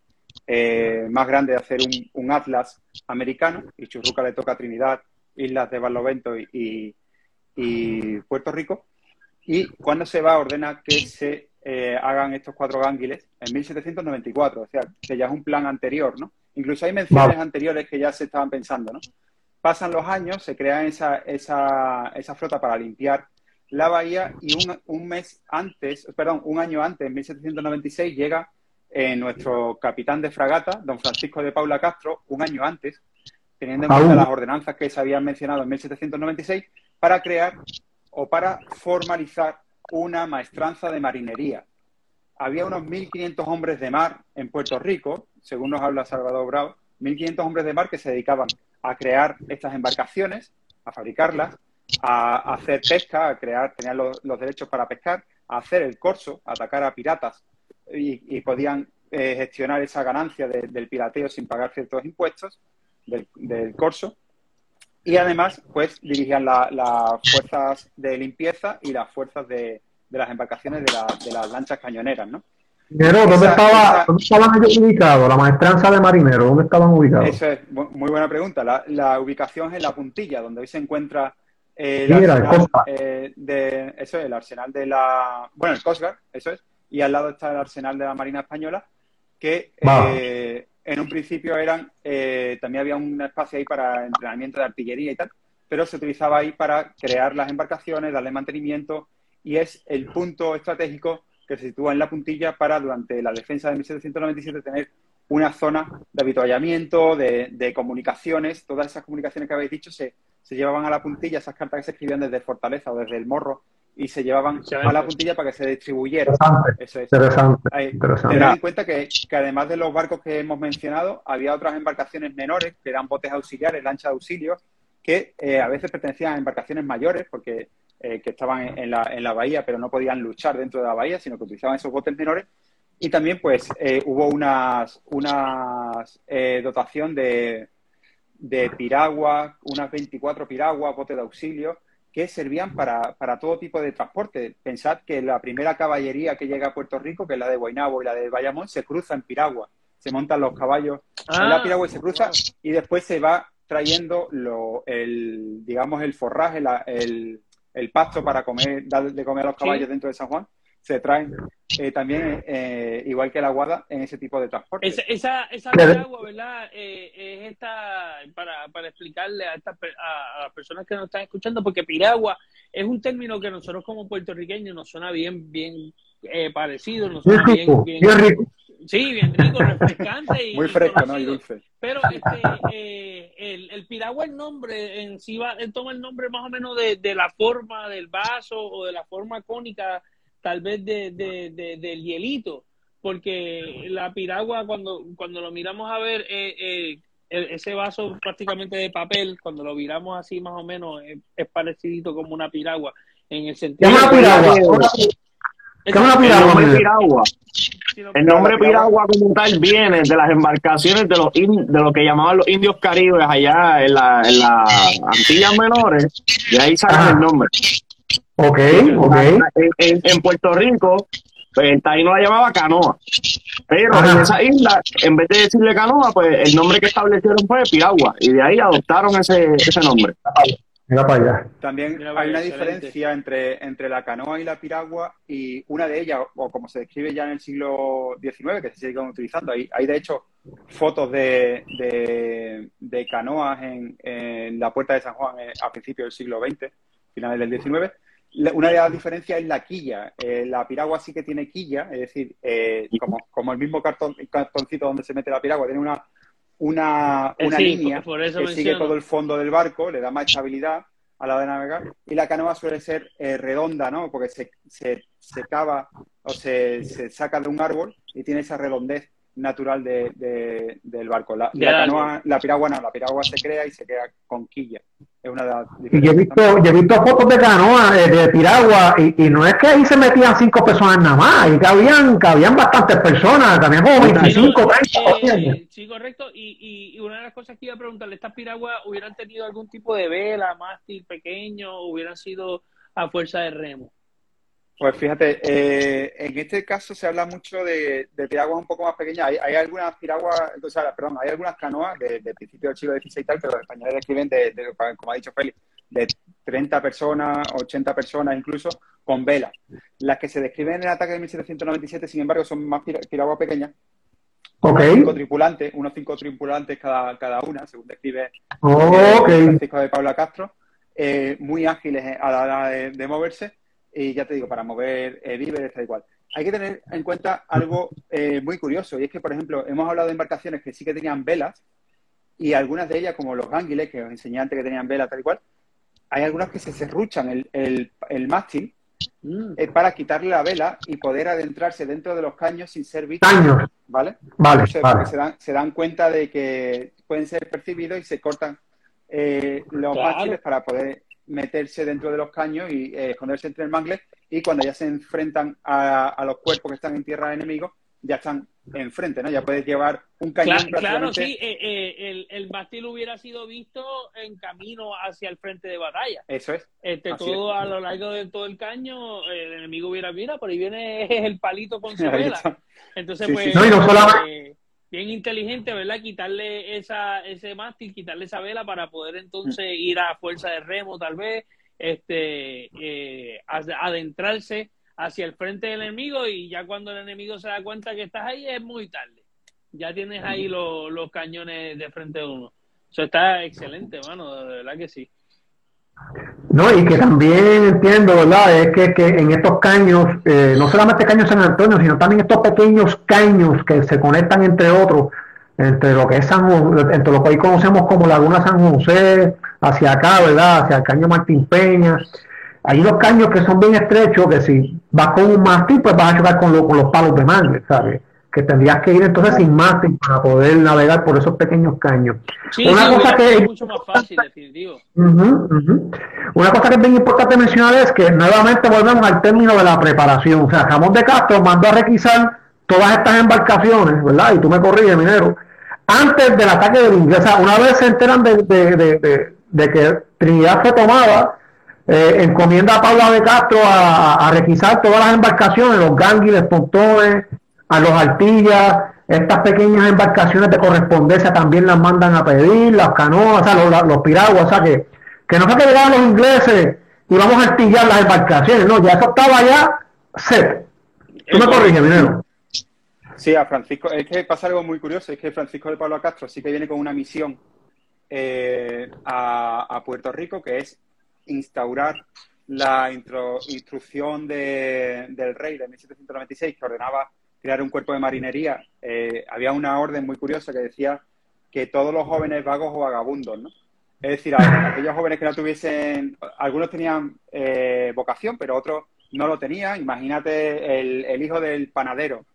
eh, más grande de hacer un, un atlas americano, y Churruca le toca a Trinidad, Islas de Barlovento y, y- y Puerto Rico. Y cuando se va, ordena que se eh, hagan estos cuatro gánguiles en 1794, o sea, que ya es un plan anterior, ¿no? Incluso hay menciones anteriores que ya se estaban pensando, ¿no? Pasan los años, se crea esa, esa, esa flota para limpiar la bahía y un, un mes antes, perdón, un año antes, en 1796, llega eh, nuestro capitán de fragata, don Francisco de Paula Castro, un año antes, teniendo en cuenta las ordenanzas que se habían mencionado en 1796, para crear o para formalizar una maestranza de marinería. Había unos 1.500 hombres de mar en Puerto Rico, según nos habla Salvador Bravo, 1.500 hombres de mar que se dedicaban a crear estas embarcaciones, a fabricarlas, a hacer pesca, a crear, tenían los, derechos para pescar, a hacer el corso, atacar a piratas y, podían eh, gestionar esa ganancia de- del pirateo sin pagar ciertos impuestos del corso. Y además, pues dirigían la- las fuerzas de limpieza y las fuerzas de, de las embarcaciones de, la- de las lanchas cañoneras, ¿no? Pero, ¿dónde, Esa- estaba, esa- ¿dónde estaban ellos ubicados? La maestranza de marinero, ¿dónde estaban ubicados? Eso es muy buena pregunta. La, la ubicación es en la puntilla, donde hoy se encuentra el arsenal eh, de eso es el arsenal de la bueno el Coast Guard, eso es, y al lado está el arsenal de la Marina española, que eh, en un principio eran eh, también había un espacio ahí para entrenamiento de artillería y tal, pero se utilizaba ahí para crear las embarcaciones, darle mantenimiento y es el punto estratégico que se sitúa en la puntilla para durante la defensa de 1797 tener una zona de avituallamiento, de, comunicaciones, todas esas comunicaciones que habéis dicho se, se llevaban a la puntilla, esas cartas que se escribían desde Fortaleza o desde el Morro y se llevaban a la puntilla para que se distribuyeran. Interesante, Eso es. interesante, Hay- interesante. Tened en cuenta que, que además de los barcos que hemos mencionado, había otras embarcaciones menores, que eran botes auxiliares, lanchas de auxilio, que eh, a veces pertenecían a embarcaciones mayores, porque eh, que estaban en, en la, en la bahía, pero no podían luchar dentro de la bahía, sino que utilizaban esos botes menores Y también, pues, eh, hubo unas, unas eh, dotación de, de piragua, unas 24 piraguas, botes de auxilio, que servían para, para, todo tipo de transporte. Pensad que la primera caballería que llega a Puerto Rico, que es la de Guaynabo y la de Bayamón, se cruza en piragua. Se montan los caballos en la piragua y se cruza y después se va trayendo lo, el, digamos, el forraje, la, el, el pasto para comer, dar de comer a los caballos Sí. dentro de San Juan. Se traen eh, también, eh, igual que la guada, en ese tipo de transporte. Esa, esa, esa ¿verdad? Eh, es esta, para, para explicarle a, estas pe- a, a las personas que nos están escuchando, porque piragua es un término que nosotros como puertorriqueños nos suena bien, bien eh, parecido, nos Bien suena bien, rico, bien, bien rico. sí, bien rico, refrescante y [laughs] Muy y fresco, ¿no? Y dulce. Pero este, eh, el, el piragua, el nombre en sí va, él toma el nombre más o menos de, de la forma del vaso o de la forma cónica, tal vez de, de- de- del hielito, porque la piragua, cuando, cuando lo miramos a ver, eh, eh, el- ese vaso prácticamente de papel, cuando lo miramos así más o menos, es, es parecido como una piragua, en el ¿Qué sentido es una piragua? ¿Qué es una El piragua, nombre el nombre La piragua- como tal viene de las embarcaciones de los in- de lo que llamaban los indios caribes allá en la, en las Antillas Menores, de ahí sacan Ajá. el nombre. Ok, ok. En, en- en Puerto Rico, pues, el taíno la llamaba canoa. Pero Ajá. en esa isla, en vez de decirle canoa, pues el nombre que establecieron fue piragua. Y de ahí adoptaron ese, ese nombre. Mira para allá. También Mira, hay una excelente. diferencia entre, entre la canoa y la piragua y una de ellas, o como se describe ya en el siglo XIX, que se siguen utilizando. Hay, hay de hecho fotos de, de, de canoas en, en la puerta de San Juan eh, a principios del siglo XX, finales del XIX. Una de las diferencias es la quilla. Eh, la piragua sí que tiene quilla, es decir, eh, como, como el mismo cartón, cartoncito donde se mete la piragua, tiene una, una, Eh, una sí, línea por- por eso que sigue todo el fondo del barco, le da más estabilidad a la hora de navegar. Y la canoa suele ser eh, redonda, ¿no? Porque se, se, se cava o se, se saca de un árbol y tiene esa redondez natural de, de- del barco. La, canoa, la piragua no, la piragua se crea y se crea con quilla. Es una de las Y yo he visto, también. yo he visto fotos de canoa, eh, de piragua, y, y no es que ahí se metían cinco personas nada más, ahí cabían, cabían bastantes personas, cabían como Sí, no, 25, eh, 30, ¿entiendes? sí, correcto. Y, y, y una de las cosas que iba a preguntarle, ¿estas piraguas hubieran tenido algún tipo de vela, mástil pequeño, o hubieran sido a fuerza de remo? Pues fíjate, eh, en este caso se habla mucho de, de piraguas un poco más pequeñas. Hay, hay algunas piraguas, o sea, perdón, hay algunas canoas de, de principio del siglo XVI y tal, pero los españoles describen de, de, como ha dicho Félix, de 30 personas, 80 personas incluso, con vela. Las que se describen en el ataque de 1797, sin embargo, son más pira- piraguas pequeñas, Ok, unos cinco tripulantes, unos cinco tripulantes cada, cada una, según describe eh, ok. Francisco de Paula Castro, eh, muy ágiles a la hora de moverse y ya te digo, para mover eh, víveres, tal y cual. Hay que tener en cuenta algo eh, muy curioso y es que, por ejemplo, hemos hablado de embarcaciones que sí que tenían velas y algunas de ellas, como los gánguiles, que os enseñé antes que tenían velas, tal y cual, hay algunas que se serruchan el, el, el mástil Mm. eh, para quitarle la vela y poder adentrarse dentro de los caños sin ser vistos, Caños, ¿vale? vale, se, vale. se dan, se dan cuenta de que pueden ser percibidos y se cortan eh, los Claro. mástiles para poder meterse dentro de los caños y eh, esconderse entre el mangle y cuando ya se enfrentan a, a los cuerpos que están en tierra enemigos ya están enfrente, ¿no? Ya puedes llevar un cañón Claro, claro, sí, eh, eh, el, el mástil hubiera sido visto en camino hacia el frente de batalla. Eso es. Este, Así todo a lo largo de todo el caño, el enemigo hubiera, mira, por ahí viene el palito con su [laughs] vela. Entonces, Sí, pues, sí. No, y no solamente- eh, bien inteligente, ¿verdad? Quitarle esa, ese mástil, quitarle esa vela para poder entonces Mm. ir a fuerza de remo, tal vez, este, eh, ad- adentrarse hacia el frente del enemigo y ya cuando el enemigo se da cuenta que estás ahí es muy tarde. Ya tienes ahí los, los cañones de frente de uno. Eso está excelente, mano, de verdad que sí. No, y que también entiendo, ¿verdad? Es que, que en estos caños, eh, no solamente caños San Antonio, sino también estos pequeños caños que se conectan entre otros, entre lo que es San entre lo que hoy conocemos como Laguna San José, hacia acá, ¿verdad? Hacia el caño Martín Peña. Hay unos caños que son bien estrechos, que si vas con un mástil, pues vas a chocar con, lo- con los palos de mangle, ¿sabes? Que tendrías que ir entonces sin mástil para poder navegar por esos pequeños caños. Sí, Una sí, cosa que- sido mucho más fácil, definitivo. Una cosa que es bien importante mencionar es que nuevamente volvemos al término de la preparación. O sea, Ramón de Castro mandó a requisar todas estas embarcaciones, ¿verdad? Y tú me corriges, minero, antes del ataque del inglés. O sea, una vez se enteran de, de, de, de que Trinidad fue tomada, eh, encomienda a Pablo de Castro a, a, requisar todas las embarcaciones, los ganguiles, pontones, a los altillas, estas pequeñas embarcaciones de correspondencia también las mandan a pedir, las canoas, o sea, los, los piraguas, o sea, que, que no fue que llegaban los ingleses y vamos a artillar las embarcaciones, no, ya eso estaba ya set. Tú me corriges, minero. Sí, a Francisco, es que pasa algo muy curioso, es que Francisco de Pablo Castro sí que viene con una misión eh, a, a, Puerto Rico, que es instaurar la intro, instrucción de, del rey de 1796, que ordenaba crear un cuerpo de marinería. Eh, había una orden muy curiosa que decía que todos los jóvenes vagos o vagabundos, ¿no? Es decir, aquellos jóvenes que no tuviesen, algunos tenían eh, vocación, pero otros no lo tenían. Imagínate el, el hijo del panadero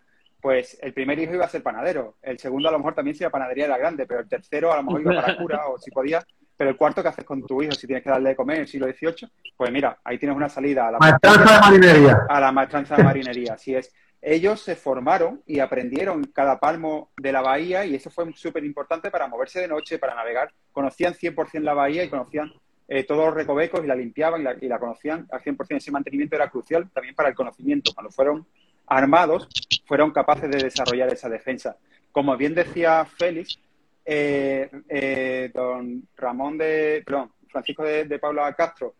pues el primer hijo iba a ser panadero, el segundo a lo mejor también sería panadería de la grande, pero el tercero a lo mejor iba para cura o si podía, pero el cuarto, ¿qué haces con tu hijo si tienes que darle de comer en el siglo XVIII? Pues mira, ahí tienes una salida a la maestranza de marinería. A la maestranza de marinería, así es. Ellos se formaron y aprendieron cada palmo de la bahía y eso fue súper importante para moverse de noche, para navegar. Conocían 100% la bahía y conocían eh, todos los recovecos y la limpiaban y la, conocían al 100%. Ese mantenimiento era crucial también para el conocimiento. Cuando fueron armados fueron capaces de desarrollar esa defensa. Como bien decía Félix, eh, eh, don Ramón de, perdón, Francisco de, de Paula Castro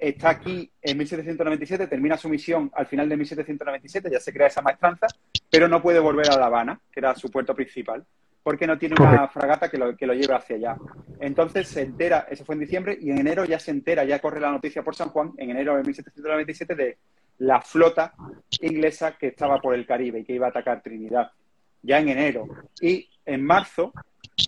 está aquí en 1797, termina su misión al final de 1797, ya se crea esa maestranza, pero no puede volver a La Habana, que era su puerto principal, porque no tiene una fragata que lo, que lo lleve hacia allá. Entonces se entera, eso fue en diciembre, y en enero ya se entera, ya corre la noticia por San Juan, en enero de 1797, de la flota inglesa que estaba por el Caribe y que iba a atacar Trinidad, ya en enero. Y en marzo,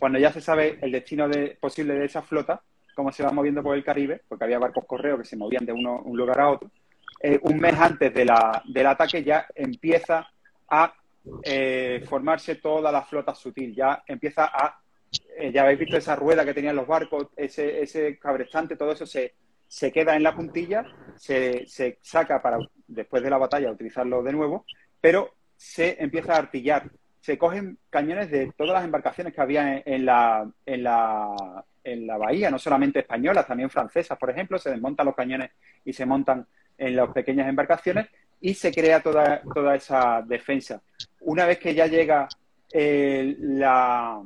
cuando ya se sabe el destino de, posible de esa flota, cómo se va moviendo por el Caribe, porque había barcos correos que se movían de uno, un lugar a otro, eh, un mes antes de la, del ataque ya empieza a eh, formarse toda la flota sutil, ya empieza a, eh, ya habéis visto esa rueda que tenían los barcos, ese, ese cabrestante, todo eso se, se queda en la puntilla, se, se, saca para después de la batalla utilizarlo de nuevo, pero se empieza a artillar. Se cogen cañones de todas las embarcaciones que había en, en, la, en, la, en la bahía, no solamente españolas, también francesas, por ejemplo, se desmontan los cañones y se montan en las pequeñas embarcaciones y se crea toda, toda esa defensa. Una vez que ya llega eh, la,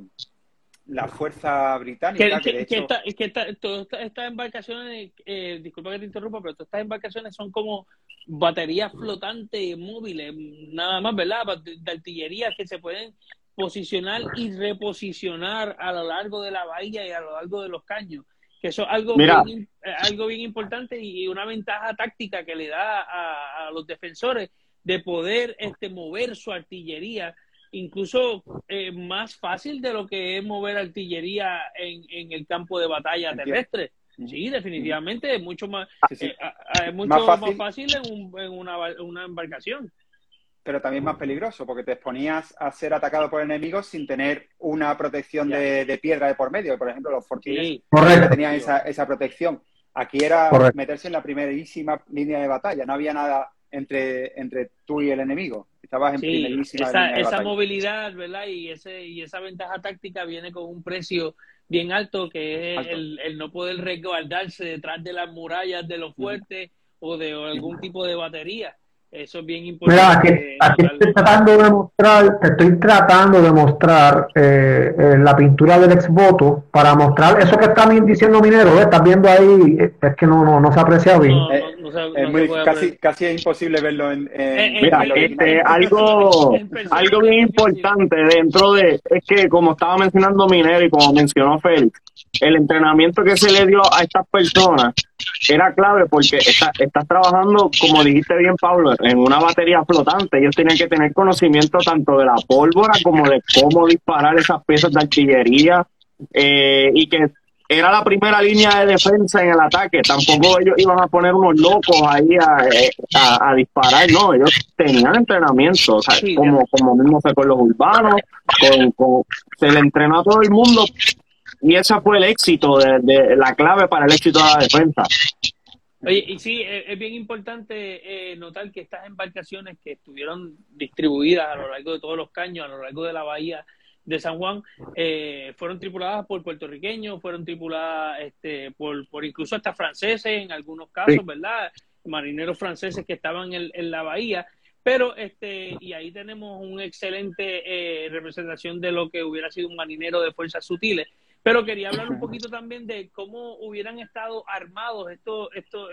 la fuerza británica. Que, que, que, que, hecho... esta, que esta, todas estas embarcaciones, eh, disculpa que te interrumpa, pero todas estas embarcaciones son como baterías flotantes móviles, nada más, ¿verdad? De artillería que se pueden posicionar y reposicionar a lo largo de la bahía y a lo largo de los caños. Que eso es algo, bien, algo bien importante y una ventaja táctica que le da a, a los defensores de poder este, mover su artillería incluso eh, más fácil de lo que es mover artillería en, en el campo de batalla terrestre. Sí, definitivamente es mucho más, Sí, sí. eh, es mucho Más más fácil. en, un- en una, una embarcación. pero también más peligroso, porque te exponías a ser atacado por enemigos sin tener una protección de, de piedra de por medio. Por ejemplo, los fortines Sí, Correcto. tenían esa, esa protección. Aquí era Correcto. meterse en la primerísima línea de batalla, no había nada entre, entre tú y el enemigo. Estabas en sí. primerísima Esa, línea de esa batalla. movilidad, ¿verdad? Y, ese, y esa ventaja táctica viene con un precio bien alto, que es Alto. el, el no poder resguardarse detrás de las murallas de los fuertes o de algún tipo de batería. Eso es bien Mira, importante. aquí, aquí estoy tratando de mostrar, te estoy tratando de mostrar eh, eh, la pintura del exvoto para mostrar eso que está diciendo Minero, ¿eh? estás viendo ahí, eh, es que no, no, no se aprecia bien. No, no, no se- no Es se muy, puede casi, casi es imposible verlo en, en- Eh, eh, Mira, en original. este, algo, [laughs] algo bien importante dentro de, es que como estaba mencionando Minero y como mencionó Félix, el entrenamiento que se le dio a estas personas era clave porque está- estás trabajando, como dijiste bien Pablo, en una batería flotante. Ellos tenían que tener conocimiento tanto de la pólvora como de cómo disparar esas piezas de artillería eh, y que era la primera línea de defensa en el ataque. Tampoco ellos iban a poner unos locos ahí a, eh, a- a disparar, no, ellos tenían entrenamiento, o sea, Sí, como, como mismo fue con los urbanos, con, con- se le entrenó a todo el mundo y ese fue el éxito, de, de- la clave para el éxito de la defensa. Oye, y sí, es, es bien importante eh, notar que estas embarcaciones que estuvieron distribuidas a lo largo de todos los caños, a lo largo de la bahía de San Juan, eh, fueron tripuladas por puertorriqueños, fueron tripuladas este, por, por incluso hasta franceses en algunos casos, Sí. ¿verdad? Marineros franceses que estaban en, en la bahía. Pero, este, y ahí tenemos una excelente eh, representación de lo que hubiera sido un marinero de fuerzas sutiles. Pero quería hablar un poquito también de cómo hubieran estado armados estos, estos,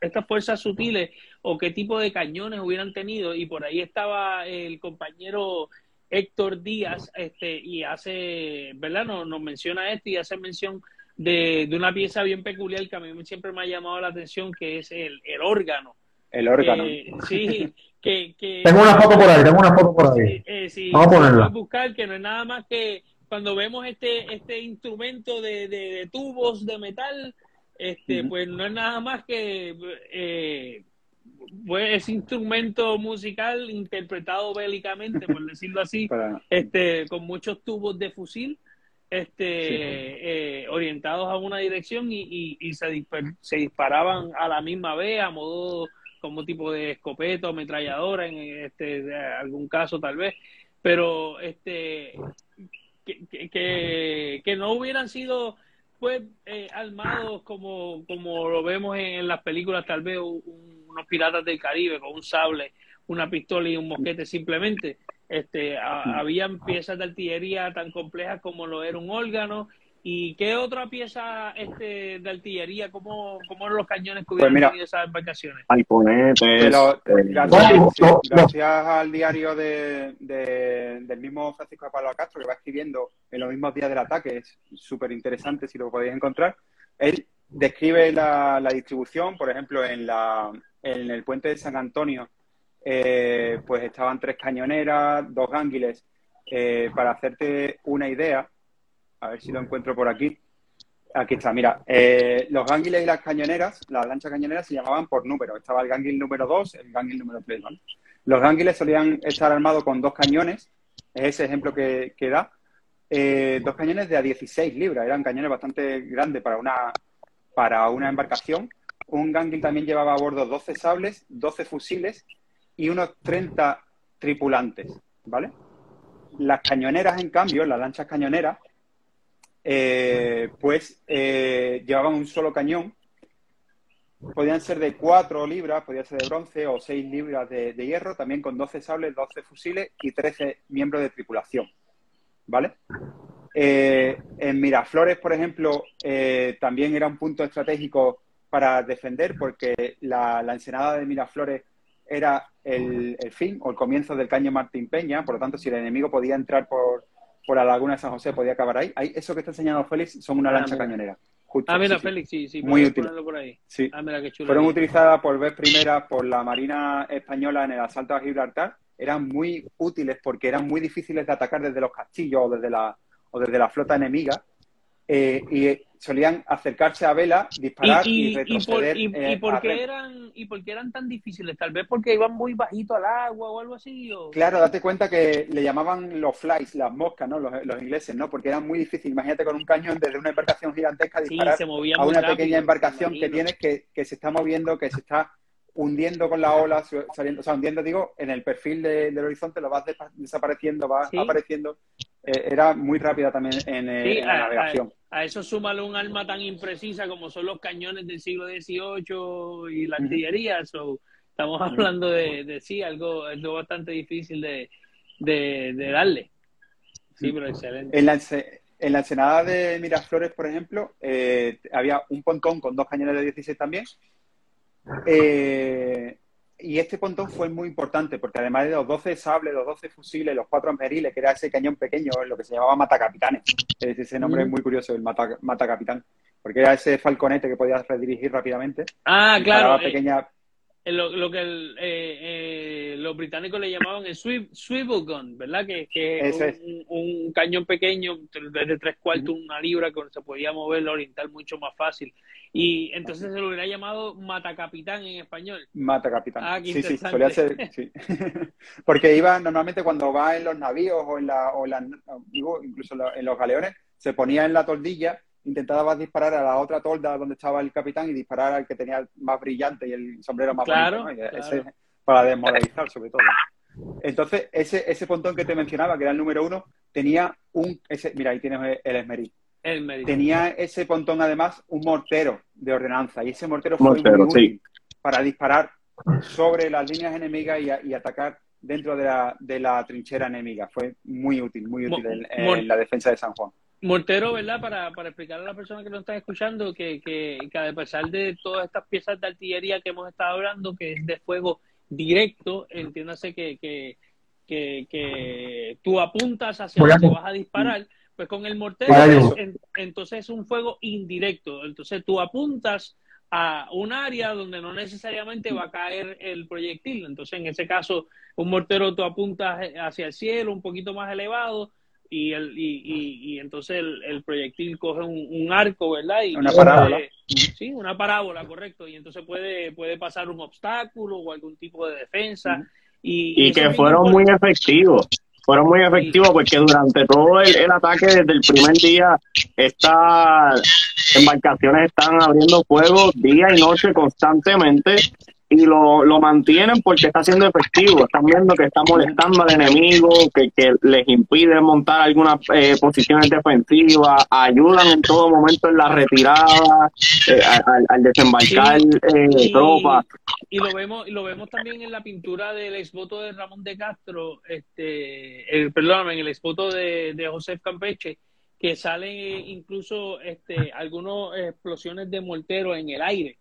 estas fuerzas sutiles o qué tipo de cañones hubieran tenido. Y por ahí estaba el compañero Héctor Díaz, este, y hace, ¿verdad? Nos, nos menciona esto y hace mención de, de una pieza bien peculiar que a mí siempre me ha llamado la atención, que es el, el órgano. El órgano. Eh, sí, que, que [laughs] Tengo una foto por ahí, tengo una foto por ahí. Eh, sí, Vamos a ponerla. puedes buscar, que no es nada más que cuando vemos este, este instrumento de, de- de tubos de metal, este, pues no es nada más que eh, pues, ese instrumento musical interpretado bélicamente, por decirlo así, [laughs] Para- este, con muchos tubos de fusil este, Sí. eh, orientados a una dirección y, y- y se, disper- se disparaban a la misma vez a modo como tipo de escopeta o ametralladora en este algún caso tal vez pero este que, que- que, que no hubieran sido pues eh, armados como como lo vemos en, en las películas tal vez un- unos piratas del Caribe con un sable una pistola y un mosquete simplemente este ha- habían piezas de artillería tan complejas como lo era un órgano y qué otra pieza este de artillería cómo, cómo eran los cañones que hubieran mira. tenido esas embarcaciones Halconetes. Pero, eh, gracias, al diario de, de- del mismo Francisco de Pablo Castro, que va escribiendo en los mismos días del ataque, es súper interesante si lo podéis encontrar. Él describe la, la distribución, por ejemplo, en, la, en el puente de San Antonio, eh, pues estaban tres cañoneras, dos gánguiles. Eh, para hacerte una idea, a ver si lo encuentro por aquí. Aquí está, mira, eh, los gánguiles y las cañoneras, las lanchas cañoneras se llamaban por número. Estaba el gánguil número 2, el gánguil número 3, ¿vale? Los gánguiles solían estar armados con dos cañones, es ese ejemplo que, que da. Dos cañones de a 16 libras, eran cañones bastante grandes para una, para una embarcación. Un gánguil también llevaba a bordo 12 sables, 12 fusiles y unos 30 tripulantes, ¿vale? Las cañoneras, en cambio, las lanchas cañoneras, eh, pues eh, llevaban un solo cañón. Podían ser de 4 libras, podían ser de bronce o 6 libras de, hierro, también con 12 sables, 12 fusiles y 13 miembros de tripulación. ¿Vale? Eh, en Miraflores, por ejemplo, también era un punto estratégico para defender porque la, la ensenada de Miraflores era el, el fin o el comienzo del caño Martín Peña, por lo tanto, si el enemigo podía entrar por, por la laguna de San José, podía acabar ahí. ahí eso que está enseñando Félix son una Ah, lancha mira. cañonera. Justo, ah mira sí. Félix sí sí Muy útil. por ahí Sí. ah mira qué chulo Fueron ahí. utilizadas por vez primera por la Marina Española en el asalto a Gibraltar. Eran muy útiles porque eran muy difíciles de atacar desde los castillos o desde la, o desde la flota enemiga. Eh, y solían acercarse a vela, disparar y, y, y, y, por, retroceder. y, eh, por qué eran y por qué eran tan difíciles tal vez porque iban muy bajito al agua o algo así o... Claro, date cuenta que le llamaban los flies, las moscas, ¿no? Los, los ingleses, ¿no? Porque eran muy difíciles. Imagínate con un cañón desde una embarcación gigantesca disparar a una rápido, pequeña embarcación que tienes que, que se está moviendo, que se está hundiendo con la ola, saliendo, o sea, hundiendo, digo, en el perfil de- del horizonte, lo vas desapareciendo, va Sí. apareciendo. Eh, era muy rápida también en, eh, Sí, en la a, navegación. a- a eso súmale un arma tan imprecisa como son los cañones del siglo XVIII y la artillería. So, estamos hablando de, de sí, algo, algo bastante difícil de, de, de darle. Sí, pero excelente. En la, en la ensenada de Miraflores, por ejemplo, eh, había un pontón con dos cañones de 16 también. Eh, y este pontón fue muy importante porque además de los 12 sables, los 12 fusiles, los cuatro meriles, que era ese cañón pequeño, lo que se llamaba matacapitanes. Es- Ese nombre es muy curioso, el mata, matacapitán. Porque era ese falconete que podías redirigir rápidamente. Ah, claro. eh, pequeña- lo, lo que el, eh, eh, los británicos le llamaban el swivel, swivel gun, ¿verdad? Que, que es un, un cañón pequeño, de tres cuartos, una libra, que se podía mover, orientar mucho más fácil. Y entonces se lo hubiera llamado matacapitán en español. Mata capitán. Ah, sí, sí, solía ser, sí. [laughs] Porque iba normalmente cuando va en los navíos o en la, o en la- digo, incluso en los galeones, se ponía en la toldilla intentabas disparar a la otra tolda donde estaba el capitán y disparar al que tenía el más brillante y el sombrero más Claro, bonito, ¿no? Y claro. ese- para desmoralizar sobre todo. Entonces, ese, ese pontón que te mencionaba, que era el número uno, tenía un... Ese, mira, ahí tienes el esmeril. El. Tenía ese pontón además un mortero de ordenanza y ese mortero fue Mortero, muy sí. útil para disparar sobre las líneas enemigas y, a- y atacar dentro de la, de la trinchera enemiga. Fue muy útil, muy útil Mo- en, la defensa de San Juan. Mortero, ¿verdad? Para, para explicar a las personas que nos están escuchando que, que, que a pesar de todas estas piezas de artillería que hemos estado hablando, que es de fuego directo, entiéndase que, que, que, que tú apuntas hacia donde vas a disparar, pues con el mortero es- en- entonces es un fuego indirecto. Entonces tú apuntas a un área donde no necesariamente va a caer el proyectil. Entonces, en ese caso, un mortero tú apuntas hacia el cielo, un poquito más elevado, y, el, y, y, y entonces el, el proyectil coge un, un arco, ¿verdad? Y, Una parábola. puede- sí, una parábola, correcto. Y entonces puede, puede pasar un obstáculo o algún tipo de defensa. Y, y que fueron muy efectivos. Fueron muy efectivos porque durante todo el, el ataque, desde el primer día, estas embarcaciones están abriendo fuego día y noche constantemente y lo, lo mantienen porque está siendo efectivo. Están viendo que está molestando al enemigo, que, que les impide montar algunas eh, posiciones defensivas, ayudan en todo momento en la retirada, eh, al, al desembarcar eh, Y- tropas. Y lo vemos, y lo vemos también en la pintura del exvoto de Ramón de Castro, este, el, perdóname, en el exvoto de, de José Campeche, que salen eh, incluso este, algunas explosiones de mortero en el aire,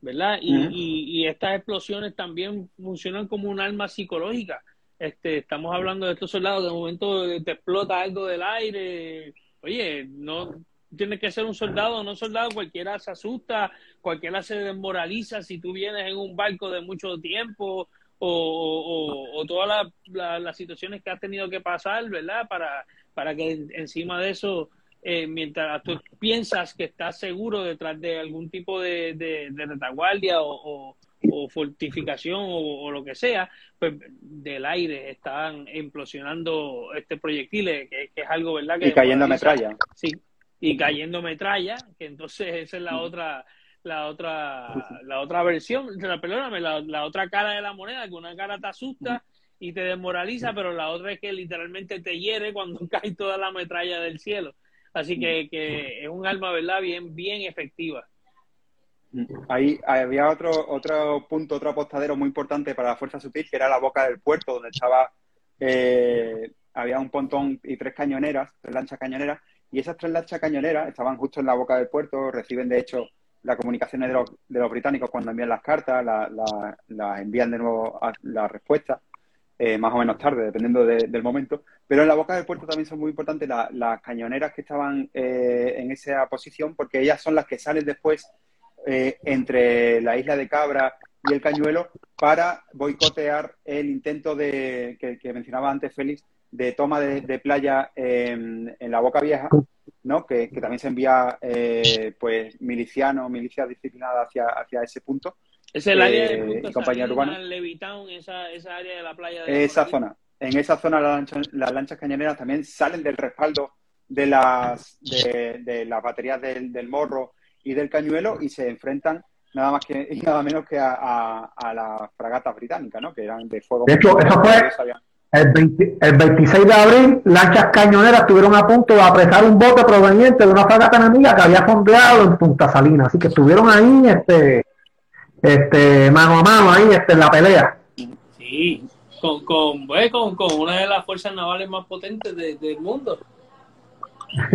¿verdad? Y, y, y estas explosiones también funcionan como un arma psicológica. Este, estamos hablando de estos soldados, de momento te explota algo del aire, oye, no tiene que ser un soldado o no soldado, cualquiera se asusta, cualquiera se desmoraliza si tú vienes en un barco de mucho tiempo o, o- o todas la- la- las situaciones que has tenido que pasar, ¿verdad? Para, para que en- encima de eso, eh, mientras tú piensas que estás seguro detrás de algún tipo de, de- de retaguardia o, o- o fortificación o, o lo que sea, pues del aire están implosionando este proyectiles, que, que es algo, ¿verdad? Que Y cayendo metralla. Sí, y cayendo metralla, que entonces esa es la otra, la otra, la otra versión, perdóname, la, la otra cara de la moneda, que una cara te asusta y te desmoraliza, pero la otra es que literalmente te hiere cuando [laughs] cae toda la metralla del cielo. Así que, que es un arma, ¿verdad? Bien, bien efectiva. Ahí había otro, otro punto, otro apostadero muy importante para la Fuerza Sutil, que era la boca del puerto, donde estaba, eh, había un pontón y tres cañoneras, tres lanchas cañoneras, y esas tres lanchas cañoneras estaban justo en la boca del puerto, reciben de hecho las comunicaciones de los, de los británicos cuando envían las cartas, las la, las envían de nuevo a la respuesta, eh, más o menos tarde, dependiendo de- del momento. Pero en la boca del puerto también son muy importantes la- las cañoneras que estaban eh, en esa posición, porque ellas son las que salen después eh, entre la isla de Cabra y el Cañuelo para boicotear el intento de que, mencionaba antes Félix de toma de, playa en, en la Boca Vieja, ¿no? Que, que también se envía eh, pues milicianos, milicias disciplinadas hacia, hacia ese punto. Es el área Eh, de y compañía urbana. Levitown, esa, esa área de la playa. De Esa zona. En esa zona las lanchas, las lanchas cañoneras también salen del respaldo de las, de, de las baterías del, del morro y del cañuelo y se enfrentan nada más que [laughs] y nada menos que a, a, a las fragatas británicas, ¿no? Que eran de fuego. De hecho, eso fue- El, 20 el 26 de abril, lanchas cañoneras estuvieron a punto de apresar un bote proveniente de una fragata enemiga que había fondeado en Punta Salina. Así que estuvieron ahí, este, este, mano a mano, ahí, este, en la pelea. Sí, con, con, pues, con, con una de las fuerzas navales más potentes de- del mundo.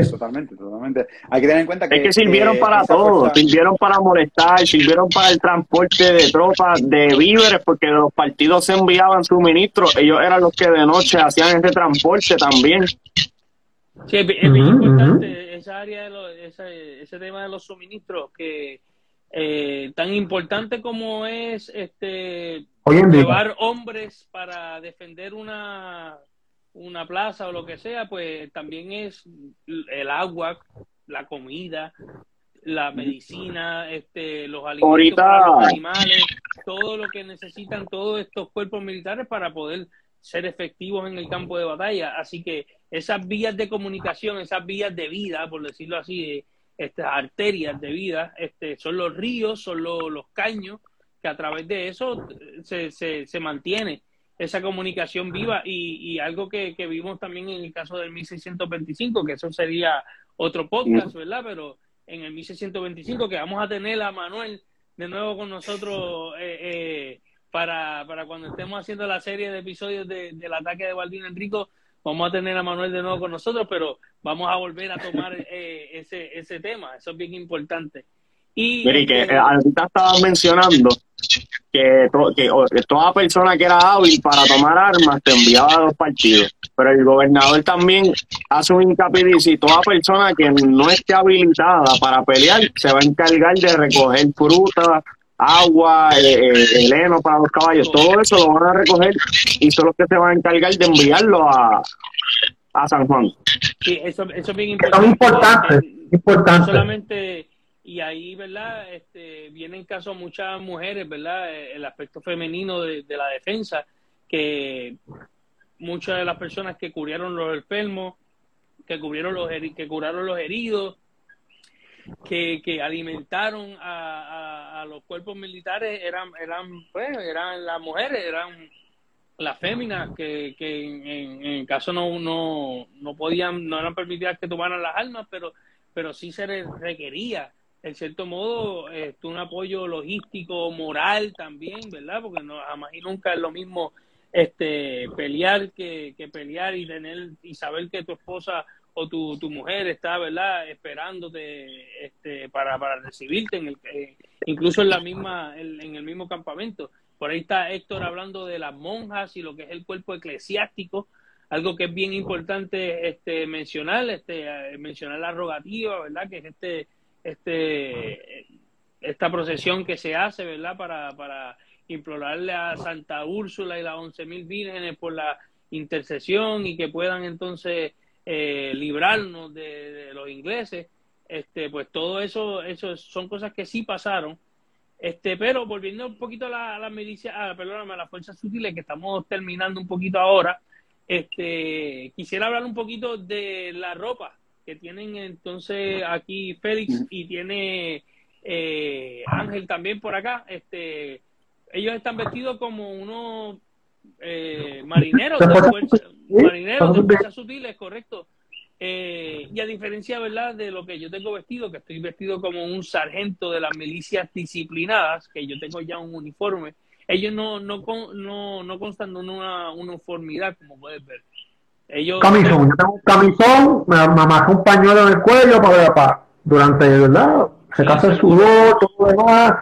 Totalmente, totalmente. Hay que tener en cuenta que. Es que sirvieron eh, para todo, fuerza- sirvieron para molestar, sirvieron para el transporte de tropas, de víveres, porque los partidos se enviaban suministros, ellos eran los que de noche hacían ese transporte también. Sí, es, es bien importante esa área, de lo- ese, ese tema de los suministros, que eh, tan importante como es este Hoy en día. llevar hombres para defender una, una plaza o lo que sea, pues también es el agua, la comida, la medicina, este, los alimentos Ahorita- para los animales, todo lo que necesitan todos estos cuerpos militares para poder ser efectivos en el campo de batalla. Así que esas vías de comunicación, esas vías de vida, por decirlo así, estas arterias de vida, este, son los ríos, son los, los caños, que a través de eso se, se, se mantiene esa comunicación viva y, y algo que, que, vimos también en el caso del 1625, que eso sería otro podcast, ¿verdad? Pero en el 1625 que vamos a tener a Manuel de nuevo con nosotros eh, eh, para, para cuando estemos haciendo la serie de episodios de, del ataque de Baldín Enrico, vamos a tener a Manuel de nuevo con nosotros, pero vamos a volver a tomar [laughs] eh, ese, ese tema, eso es bien importante. Y, Mire, que eh, ahorita estaba mencionando que, que, toda persona que era hábil para tomar armas te enviaba a los partidos, pero el gobernador también hace un hincapié y dice, toda persona que no esté habilitada para pelear se va a encargar de recoger fruta, agua, eh, eh heno para los caballos, todo eso lo van a recoger y son los que se van a encargar de enviarlo a, a San Juan. Sí, eso, eso es bien importante. importante, importante. solamente y ahí, ¿verdad? Este, vienen caso muchas mujeres, ¿verdad? Eh, el aspecto femenino de, la defensa, que muchas de las personas que cubrieron los enfermos, que cubrieron los que curaron los heridos, que, que alimentaron a, a, los cuerpos militares eran eran pues, eran las mujeres, eran las féminas que, que en, en, caso no, no, no podían, no eran permitidas que tomaran las armas, pero, pero sí se les requería en cierto modo, eh, un apoyo logístico, moral también, ¿verdad? Porque no, jamás y nunca es lo mismo este pelear que, que pelear y tener y saber que tu esposa o tu, tu mujer está, ¿verdad? Esperándote este, para, para recibirte, en el, eh, incluso en la misma en, el mismo campamento. Por ahí está Héctor hablando de las monjas y lo que es el cuerpo eclesiástico, algo que es bien importante este, mencionar, este, eh, mencionar la rogativa, ¿verdad? Que es este este esta procesión que se hace, ¿verdad? Para, para implorarle a Santa Úrsula y las once mil vírgenes por la intercesión y que puedan entonces eh, librarnos de, los ingleses. Este, pues todo eso, eso son cosas que sí pasaron. Este, pero volviendo un poquito a la, a la milicia, a, perdóname, a las fuerzas sutiles que estamos terminando un poquito ahora, este, quisiera hablar un poquito de la ropa que tienen entonces aquí Félix y tiene eh, Ángel también por acá. Este, ellos están vestidos como unos eh, marineros de fuerza, marineros de fuerzas sutiles, correcto. Eh, y a diferencia, ¿verdad?, de lo que yo tengo vestido, que estoy vestido como un sargento de las milicias disciplinadas, que yo tengo ya un uniforme, ellos no, no, no, no constan en una uniformidad, como puedes ver. Ellos, camisón, yo tengo un camisón, me, me un pañuelo en el cuello para, para durante, ¿verdad? Se casa el sudor, todo lo demás.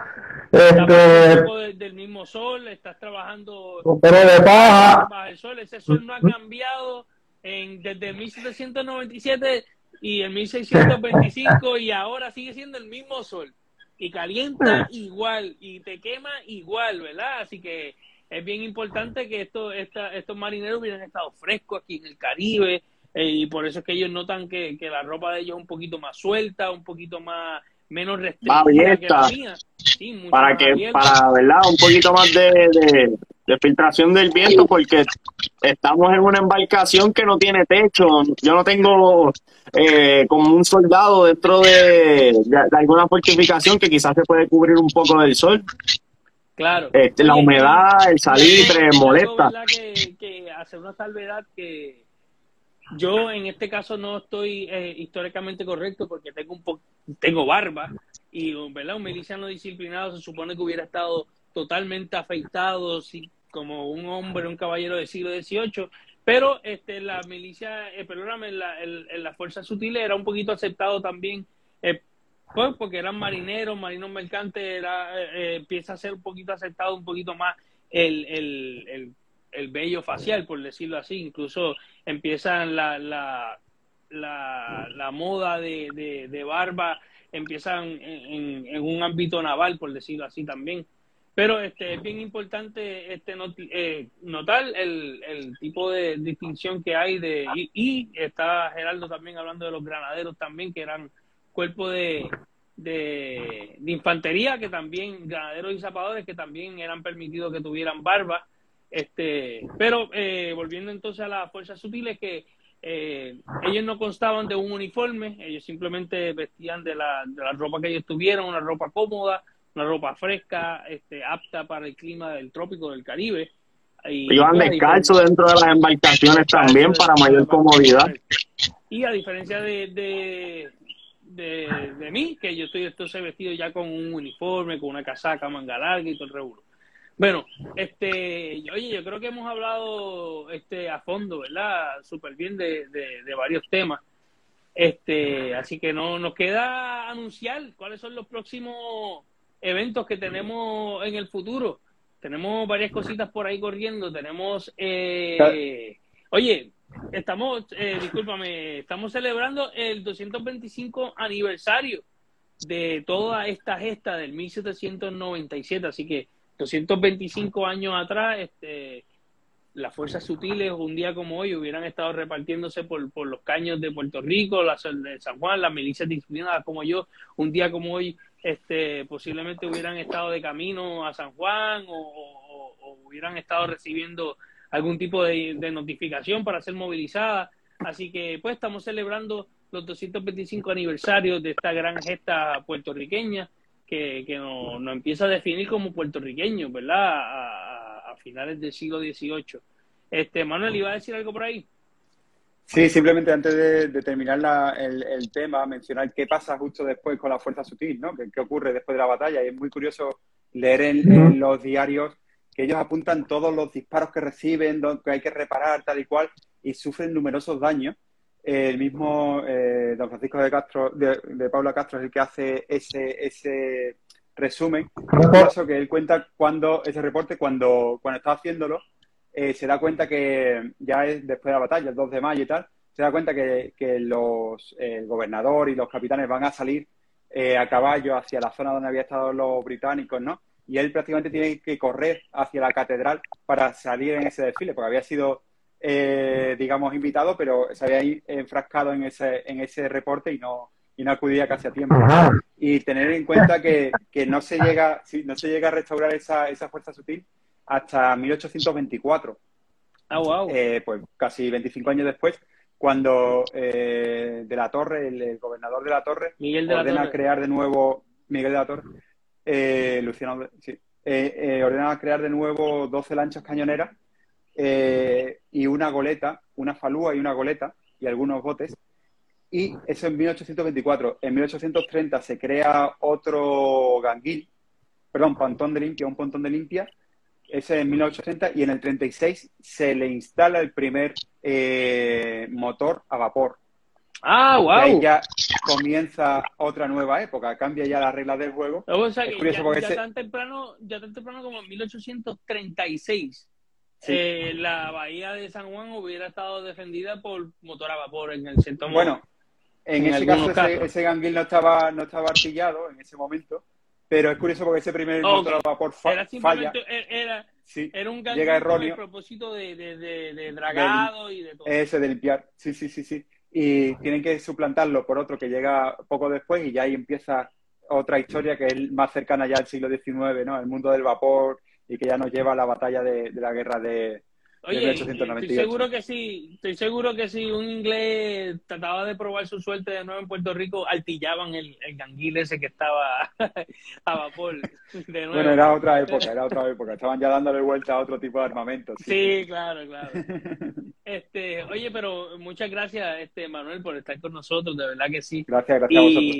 Este, del mismo sol, estás trabajando pero de paja. el sol, ese sol no ha cambiado en, desde 1797 y en 1625 y ahora sigue siendo el mismo sol y calienta igual y te quema igual, ¿verdad? Así que es bien importante que esto, esta, estos marineros hubieran estado frescos aquí en el Caribe eh, y por eso es que ellos notan que, que, la ropa de ellos es un poquito más suelta, un poquito más menos la mía. para que, para, ¿verdad? Un poquito más de, de, filtración del viento porque estamos en una embarcación que no tiene techo. Yo no tengo eh, como un soldado dentro de, de, alguna fortificación que quizás se puede cubrir un poco del sol. Claro. Este, la humedad, el salitre, molesta. Que, que hacer una salvedad que yo en este caso no estoy eh, históricamente correcto porque tengo un tengo barba y ¿verdad? un miliciano disciplinado se supone que hubiera estado totalmente afeitado como un hombre, un caballero del siglo XVIII, pero este, la milicia, eh, perdóname, la, en, la fuerza sutil era un poquito aceptado también eh, pues porque eran marineros, marinos mercantes, era, eh, eh, empieza a ser un poquito aceptado, un poquito más el, el, el, el vello facial, por decirlo así. Incluso empiezan la, la, la, la moda de, de, de, barba, empiezan en, en, un ámbito naval, por decirlo así también. Pero este, es bien importante este eh, notar el, el, tipo de distinción que hay de y, y, está Geraldo también hablando de los granaderos también que eran cuerpo de, de, infantería, que también, granaderos y zapadores, que también eran permitidos que tuvieran barba. Este, pero eh, volviendo entonces a las fuerzas sutiles, que Eh, ellos no constaban de un uniforme, ellos simplemente vestían de la, de la ropa que ellos tuvieron, una ropa cómoda, una ropa fresca, este, apta para el clima del trópico del Caribe. Y, Iban descalzos dentro de las embarcaciones también para mayor comodidad. Y a diferencia de, de, de, de, mí, que yo estoy entonces vestido ya con un uniforme, con una casaca, manga larga y todo el revuelo. Bueno, este, oye, yo creo que hemos hablado este a fondo, ¿verdad? Súper bien de, de, de, varios temas. Este, así que no nos queda anunciar cuáles son los próximos eventos que tenemos en el futuro. Tenemos varias cositas por ahí corriendo. Tenemos, eh, oye, estamos, eh, discúlpame, estamos celebrando el 225 aniversario de toda esta gesta del 1797. Así que 225 años atrás, este, las fuerzas sutiles un día como hoy hubieran estado repartiéndose por, por los caños de Puerto Rico, las de San Juan, las milicias disciplinadas como yo, un día como hoy este, posiblemente hubieran estado de camino a San Juan o, o, o hubieran estado recibiendo algún tipo de, de, notificación para ser movilizadas. Así que pues estamos celebrando los 225 aniversarios de esta gran gesta puertorriqueña que, que nos, nos, empieza a definir como puertorriqueños, ¿verdad? A, a, finales del siglo XVIII. Este, Manuel, ¿iba a decir algo por ahí? Sí, simplemente antes de, de terminar la, el, el, tema, mencionar qué pasa justo después con la fuerza sutil, ¿no? ¿Qué, qué ocurre después de la batalla? Y es muy curioso leer en, en, los diarios que ellos apuntan todos los disparos que reciben, que hay que reparar, tal y cual, y sufren numerosos daños. El mismo eh, don Francisco de Castro, de, de Paula Castro, es el que hace ese, ese resumen. Es curioso que él cuenta cuando, ese reporte, cuando, cuando está haciéndolo, eh, se da cuenta que ya es después de la batalla, el 2 de mayo y tal, se da cuenta que, que los, el gobernador y los capitanes van a salir eh, a caballo hacia la zona donde había estado los británicos, ¿no? Y él prácticamente tiene que correr hacia la catedral para salir en ese desfile, porque había sido, eh, digamos, invitado, pero se había enfrascado en ese, en ese reporte y no, y no acudía casi a tiempo. Ajá. Y tener en cuenta que, que no, se llega, sí, no se llega a restaurar esa, esa fuerza sutil hasta 1824. Ah, wow. Eh, pues casi 25 años después, cuando eh, de la Torre, el, el, gobernador de la Torre, Miguel de ordena la Torre. crear de nuevo, Miguel de la Torre, eh, Luciano, sí, ordena crear de nuevo 12 lanchas cañoneras y una goleta, una falúa y una goleta y algunos botes. Y eso en 1824. En 1830 se crea otro ganguil, perdón, pontón de limpia, un pontón de limpia, ese en 1830 y en el 36 se le instala el primer eh, motor a vapor. Ah, wow. Ahí ya comienza otra nueva época, cambia ya las reglas del juego. O sea, que ya, ya, ese... tan temprano, ya tan temprano como en 1836. Sí. Eh, la bahía de San Juan hubiera estado defendida por motor a vapor en el cierto modo. Bueno, en, en ese caso ese, ese, ganguil no estaba, no estaba artillado en ese momento, pero es curioso porque ese primer okay. motor a vapor fa era falla. Era, sí. era un llega erróneo. con el propósito de, de, de, de dragado de, y de todo. Ese de limpiar, sí, sí, sí, sí. Y tienen que suplantarlo por otro que llega poco después y ya ahí empieza otra historia que es más cercana ya al siglo XIX, ¿no? El mundo del vapor y que ya nos lleva a la batalla de, de la guerra de, Oye, estoy seguro que sí, estoy seguro que si un inglés trataba de probar su suerte de nuevo en Puerto Rico, altillaban el, el ganguil ese que estaba [laughs] a vapor. De nuevo. Bueno, era otra época, era otra época. Estaban ya dándole vuelta a otro tipo de armamento. Sí, sí claro, claro. [laughs] Este, oye, pero muchas gracias, este Manuel, por estar con nosotros, de verdad que sí. Gracias, gracias y, a vosotros.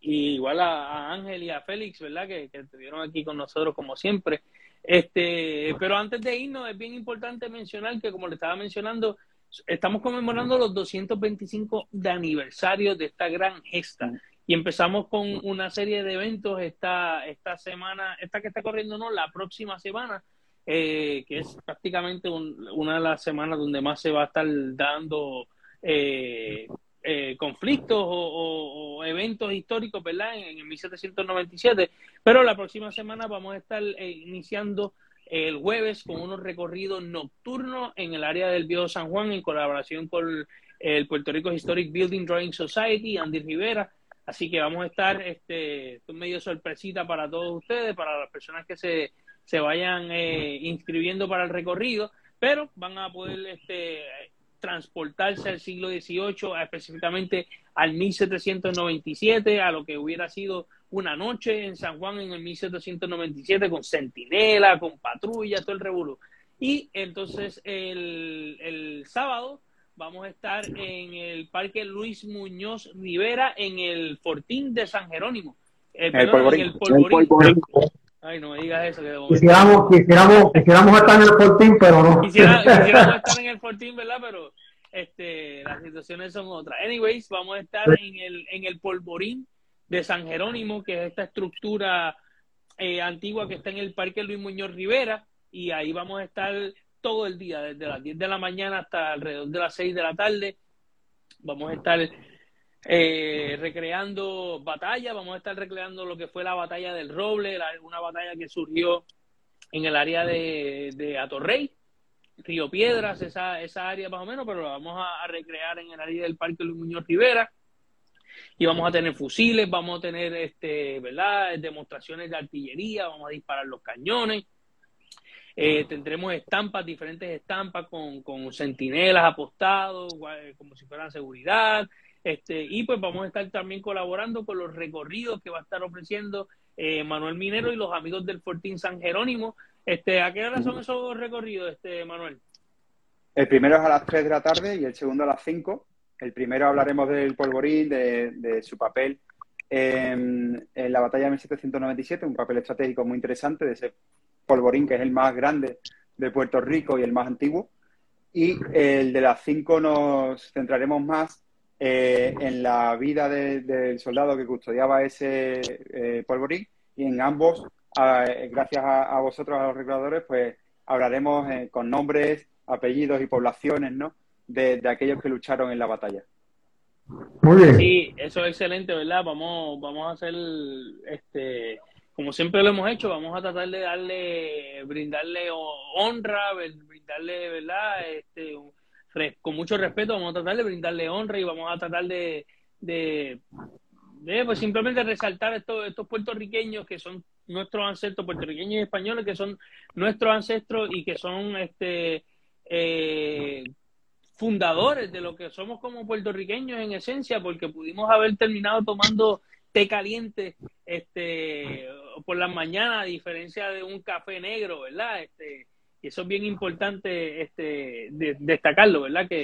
Y igual a, a, Ángel y a Félix, ¿verdad? Que, que estuvieron aquí con nosotros como siempre. Este, pero antes de irnos, es bien importante mencionar que, como le estaba mencionando, estamos conmemorando los 225 de aniversario de esta gran gesta. Y empezamos con una serie de eventos esta, esta semana, esta que está corriendo, no, la próxima semana, eh, que es prácticamente un, una de las semanas donde más se va a estar dando eh, eh, conflictos o, eventos históricos, ¿verdad? En, en, 1797. Pero la próxima semana vamos a estar eh, iniciando el jueves con unos recorridos nocturnos en el área del Viejo San Juan en colaboración con el Puerto Rico Historic Building Drawing Society, Andy Rivera. Así que vamos a estar, este, medio sorpresita para todos ustedes, para las personas que se, se vayan eh, inscribiendo para el recorrido, pero van a poder este, transportarse al siglo XVIII, específicamente al 1797, a lo que hubiera sido una noche en San Juan en el 1797 con centinela, con patrulla, todo el revuelo. Y entonces el, el sábado vamos a estar en el Parque Luis Muñoz Rivera en el Fortín de San Jerónimo. Eh, el, polvorín. el polvorín. Ay, no me digas eso. Que quisiéramos, quisiéramos, quisiéramos estar en el Fortín, pero no. Quisiera, [laughs] quisiéramos estar en el Fortín, ¿verdad? Pero este, las situaciones son otras. Anyways, vamos a estar en el, en el polvorín de San Jerónimo, que es esta estructura eh, antigua que está en el Parque Luis Muñoz Rivera, y ahí vamos a estar todo el día, desde las 10 de la mañana hasta alrededor de las 6 de la tarde. Vamos a estar eh, recreando batallas, vamos a estar recreando lo que fue la batalla del Roble, una batalla que surgió en el área de, de Atorrey, Río Piedras, esa, esa área más o menos, pero la vamos a, recrear en el área del Parque Luis Muñoz Rivera. Y vamos a tener fusiles, vamos a tener este, ¿verdad? demostraciones de artillería, vamos a disparar los cañones. Eh, tendremos estampas, diferentes estampas con, con centinelas apostados, como si fueran seguridad. Este, y pues vamos a estar también colaborando con los recorridos que va a estar ofreciendo eh, Manuel Minero y los amigos del Fortín San Jerónimo. Este, ¿A qué hora son esos recorridos, este, Manuel? El primero es a las 3 de la tarde y el segundo a las 5. El primero hablaremos del polvorín, de, de su papel en, en, la batalla de 1797, un papel estratégico muy interesante de ese Polvorín, que es el más grande de Puerto Rico y el más antiguo. Y el de las cinco nos centraremos más eh, en la vida del soldado que custodiaba ese eh, polvorín y en ambos, gracias a, vosotros, a los recreadores, pues hablaremos eh, con nombres, apellidos y poblaciones, ¿no? De, de, aquellos que lucharon en la batalla. Muy bien. Sí, eso es excelente, ¿verdad? Vamos, vamos a hacer este como siempre lo hemos hecho, vamos a tratar de darle, brindarle honra, brindarle, ¿verdad? Este, con mucho respeto, vamos a tratar de brindarle honra y vamos a tratar de, de, pues simplemente resaltar estos, estos puertorriqueños que son nuestros ancestros, puertorriqueños y españoles, que son nuestros ancestros y que son este eh, fundadores de lo que somos como puertorriqueños en esencia, porque pudimos haber terminado tomando té caliente este por las mañanas a diferencia de un café negro verdad este y eso es bien importante este destacarlo verdad que,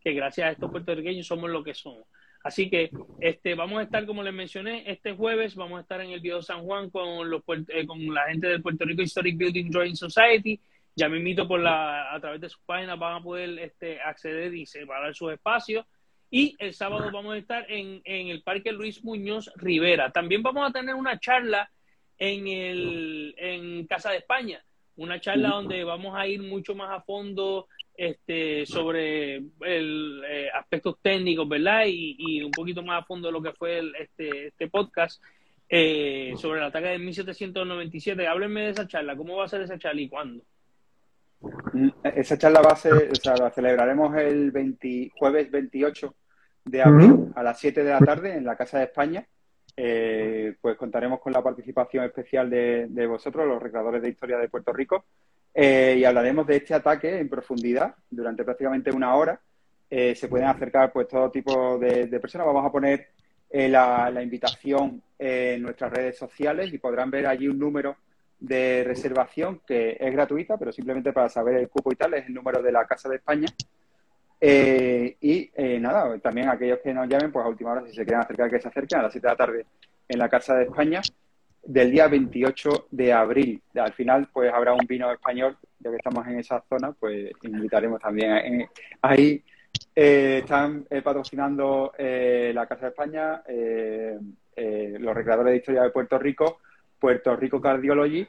que gracias a estos puertorriqueños somos lo que somos. Así que este vamos a estar como les mencioné este jueves vamos a estar en el Viejo San Juan con los eh, con la gente del Puerto Rico Historic Building Drawing Society. Ya me invito por la a través de sus páginas van a poder este acceder y separar sus espacios. Y el sábado vamos a estar en, en el Parque Luis Muñoz Rivera. También vamos a tener una charla en, el, en Casa de España, una charla donde vamos a ir mucho más a fondo este, sobre el, eh, aspectos técnicos, ¿verdad? Y, y, un poquito más a fondo de lo que fue el, este, este podcast eh, sobre el ataque de 1797. Háblenme de esa charla, ¿cómo va a ser esa charla y cuándo? Mm, esa charla va a ser, o sea, la celebraremos el 20, jueves 28 de abril a las 7 de la tarde en la Casa de España. Eh, pues contaremos con la participación especial de, vosotros, los recreadores de historia de Puerto Rico, eh, y hablaremos de este ataque en profundidad durante prácticamente una hora. Eh, se pueden acercar pues todo tipo de, personas. Vamos a poner la, la, invitación en nuestras redes sociales y podrán ver allí un número de reservación que es gratuita, pero simplemente para saber el cupo y tal, es el número de la Casa de España. Eh, y eh, nada, también aquellos que nos llamen, pues a última hora, si se quieren acercar, que se acerquen a las 7 de la tarde en la Casa de España del día 28 de abril. Al final, pues habrá un vino español, ya que estamos en esa zona, pues invitaremos también. ahí eh, están patrocinando la Casa de España, los recreadores de historia de Puerto Rico, Puerto Rico Cardiology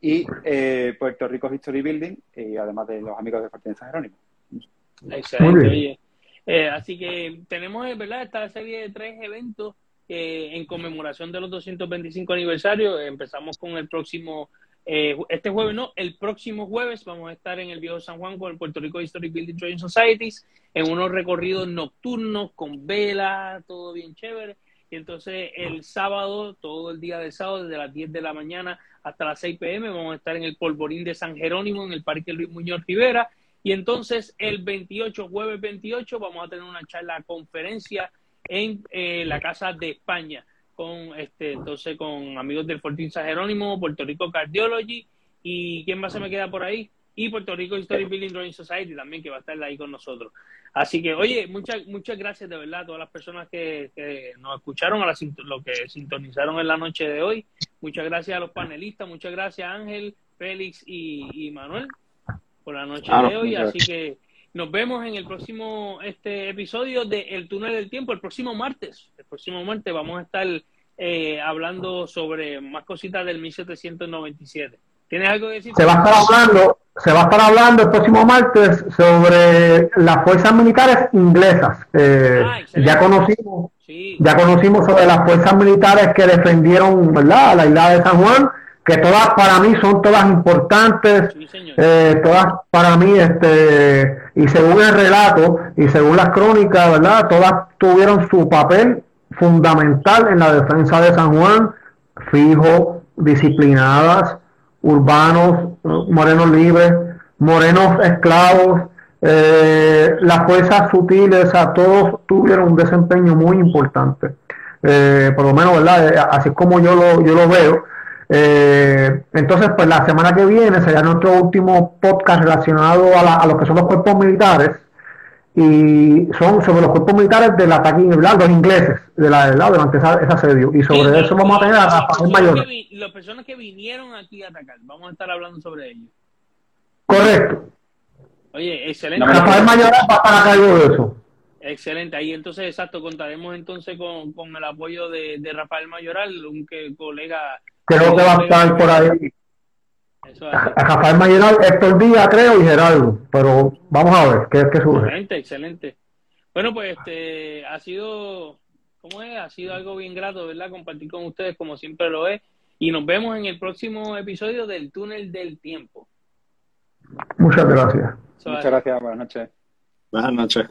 y eh, Puerto Rico History Building, y además de los amigos de Fortaleza Jerónimo. Excelente, oye. Eh, así que tenemos, ¿verdad?, esta serie de tres eventos eh, en conmemoración de los 225 aniversarios. Empezamos con el próximo, este jueves no, el próximo jueves vamos a estar en el Viejo San Juan con el Puerto Rico History Building Training Societies en unos recorridos nocturnos con velas, todo bien chévere y entonces el sábado, todo el día del sábado, desde las 10 de la mañana hasta las 6 pm, vamos a estar en el Polvorín de San Jerónimo, en el Parque Luis Muñoz Rivera. Y entonces el 28, jueves 28, vamos a tener una charla conferencia en eh, la Casa de España con este entonces con amigos del Fortín San Jerónimo, Puerto Rico Cardiology y quién más se me queda por ahí y Puerto Rico History Building Drawing Society también que va a estar ahí con nosotros. Así que oye, muchas muchas gracias de verdad a todas las personas que, que nos escucharon, a la, lo que sintonizaron en la noche de hoy. Muchas gracias a los panelistas, muchas gracias Ángel, Félix y Manuel por la noche Claro, de hoy. Así que nos vemos en el próximo este episodio de El Túnel del Tiempo, el próximo martes. El próximo martes vamos a estar eh, hablando sobre más cositas del 1797. ¿Tienes algo que decir? Se va a estar hablando, se va a estar hablando el próximo martes sobre las fuerzas militares inglesas. Eh, Ah, ya conocimos, Sí, ya conocimos sobre las fuerzas militares que defendieron, ¿verdad? La isla de San Juan, que todas para mí son todas importantes, sí, eh, todas para mí, este, y según el relato y según las crónicas, ¿verdad? Todas tuvieron su papel fundamental en la defensa de San Juan, fijo, disciplinadas, urbanos, morenos libres, morenos esclavos, eh, las fuerzas sutiles, a todos tuvieron un desempeño muy importante. Eh, por lo menos, ¿verdad? Así es como yo lo, yo lo veo. Eh, entonces, pues la semana que viene será nuestro último podcast relacionado a, la- a lo que son los cuerpos militares y son sobre los cuerpos militares del ataque ¿verdad? los ingleses de la, ¿verdad? durante esa, ese asedio. Y sobre Sí, eso vamos a tener a Rafael Mayor. vi- Las personas que vinieron aquí a atacar, vamos a estar hablando sobre ellos. Correcto. Oye, excelente. Rafael Mayor va a estar a cargo de eso. Excelente, ahí entonces, exacto, contaremos entonces con, con el apoyo de, de Rafael Mayoral, un que, colega. Creo que va a estar por ahí Eso es Rafael Mayor, Héctor Díaz, creo, y Gerardo. Pero vamos a ver qué, qué surge. Excelente, excelente. Bueno, pues este ha sido, ¿cómo es? Ha sido algo bien grato, ¿verdad? Compartir con ustedes como siempre lo es. Y nos vemos en el próximo episodio del Túnel del Tiempo. Muchas gracias. Es Muchas gracias, buenas noches. Buenas noches.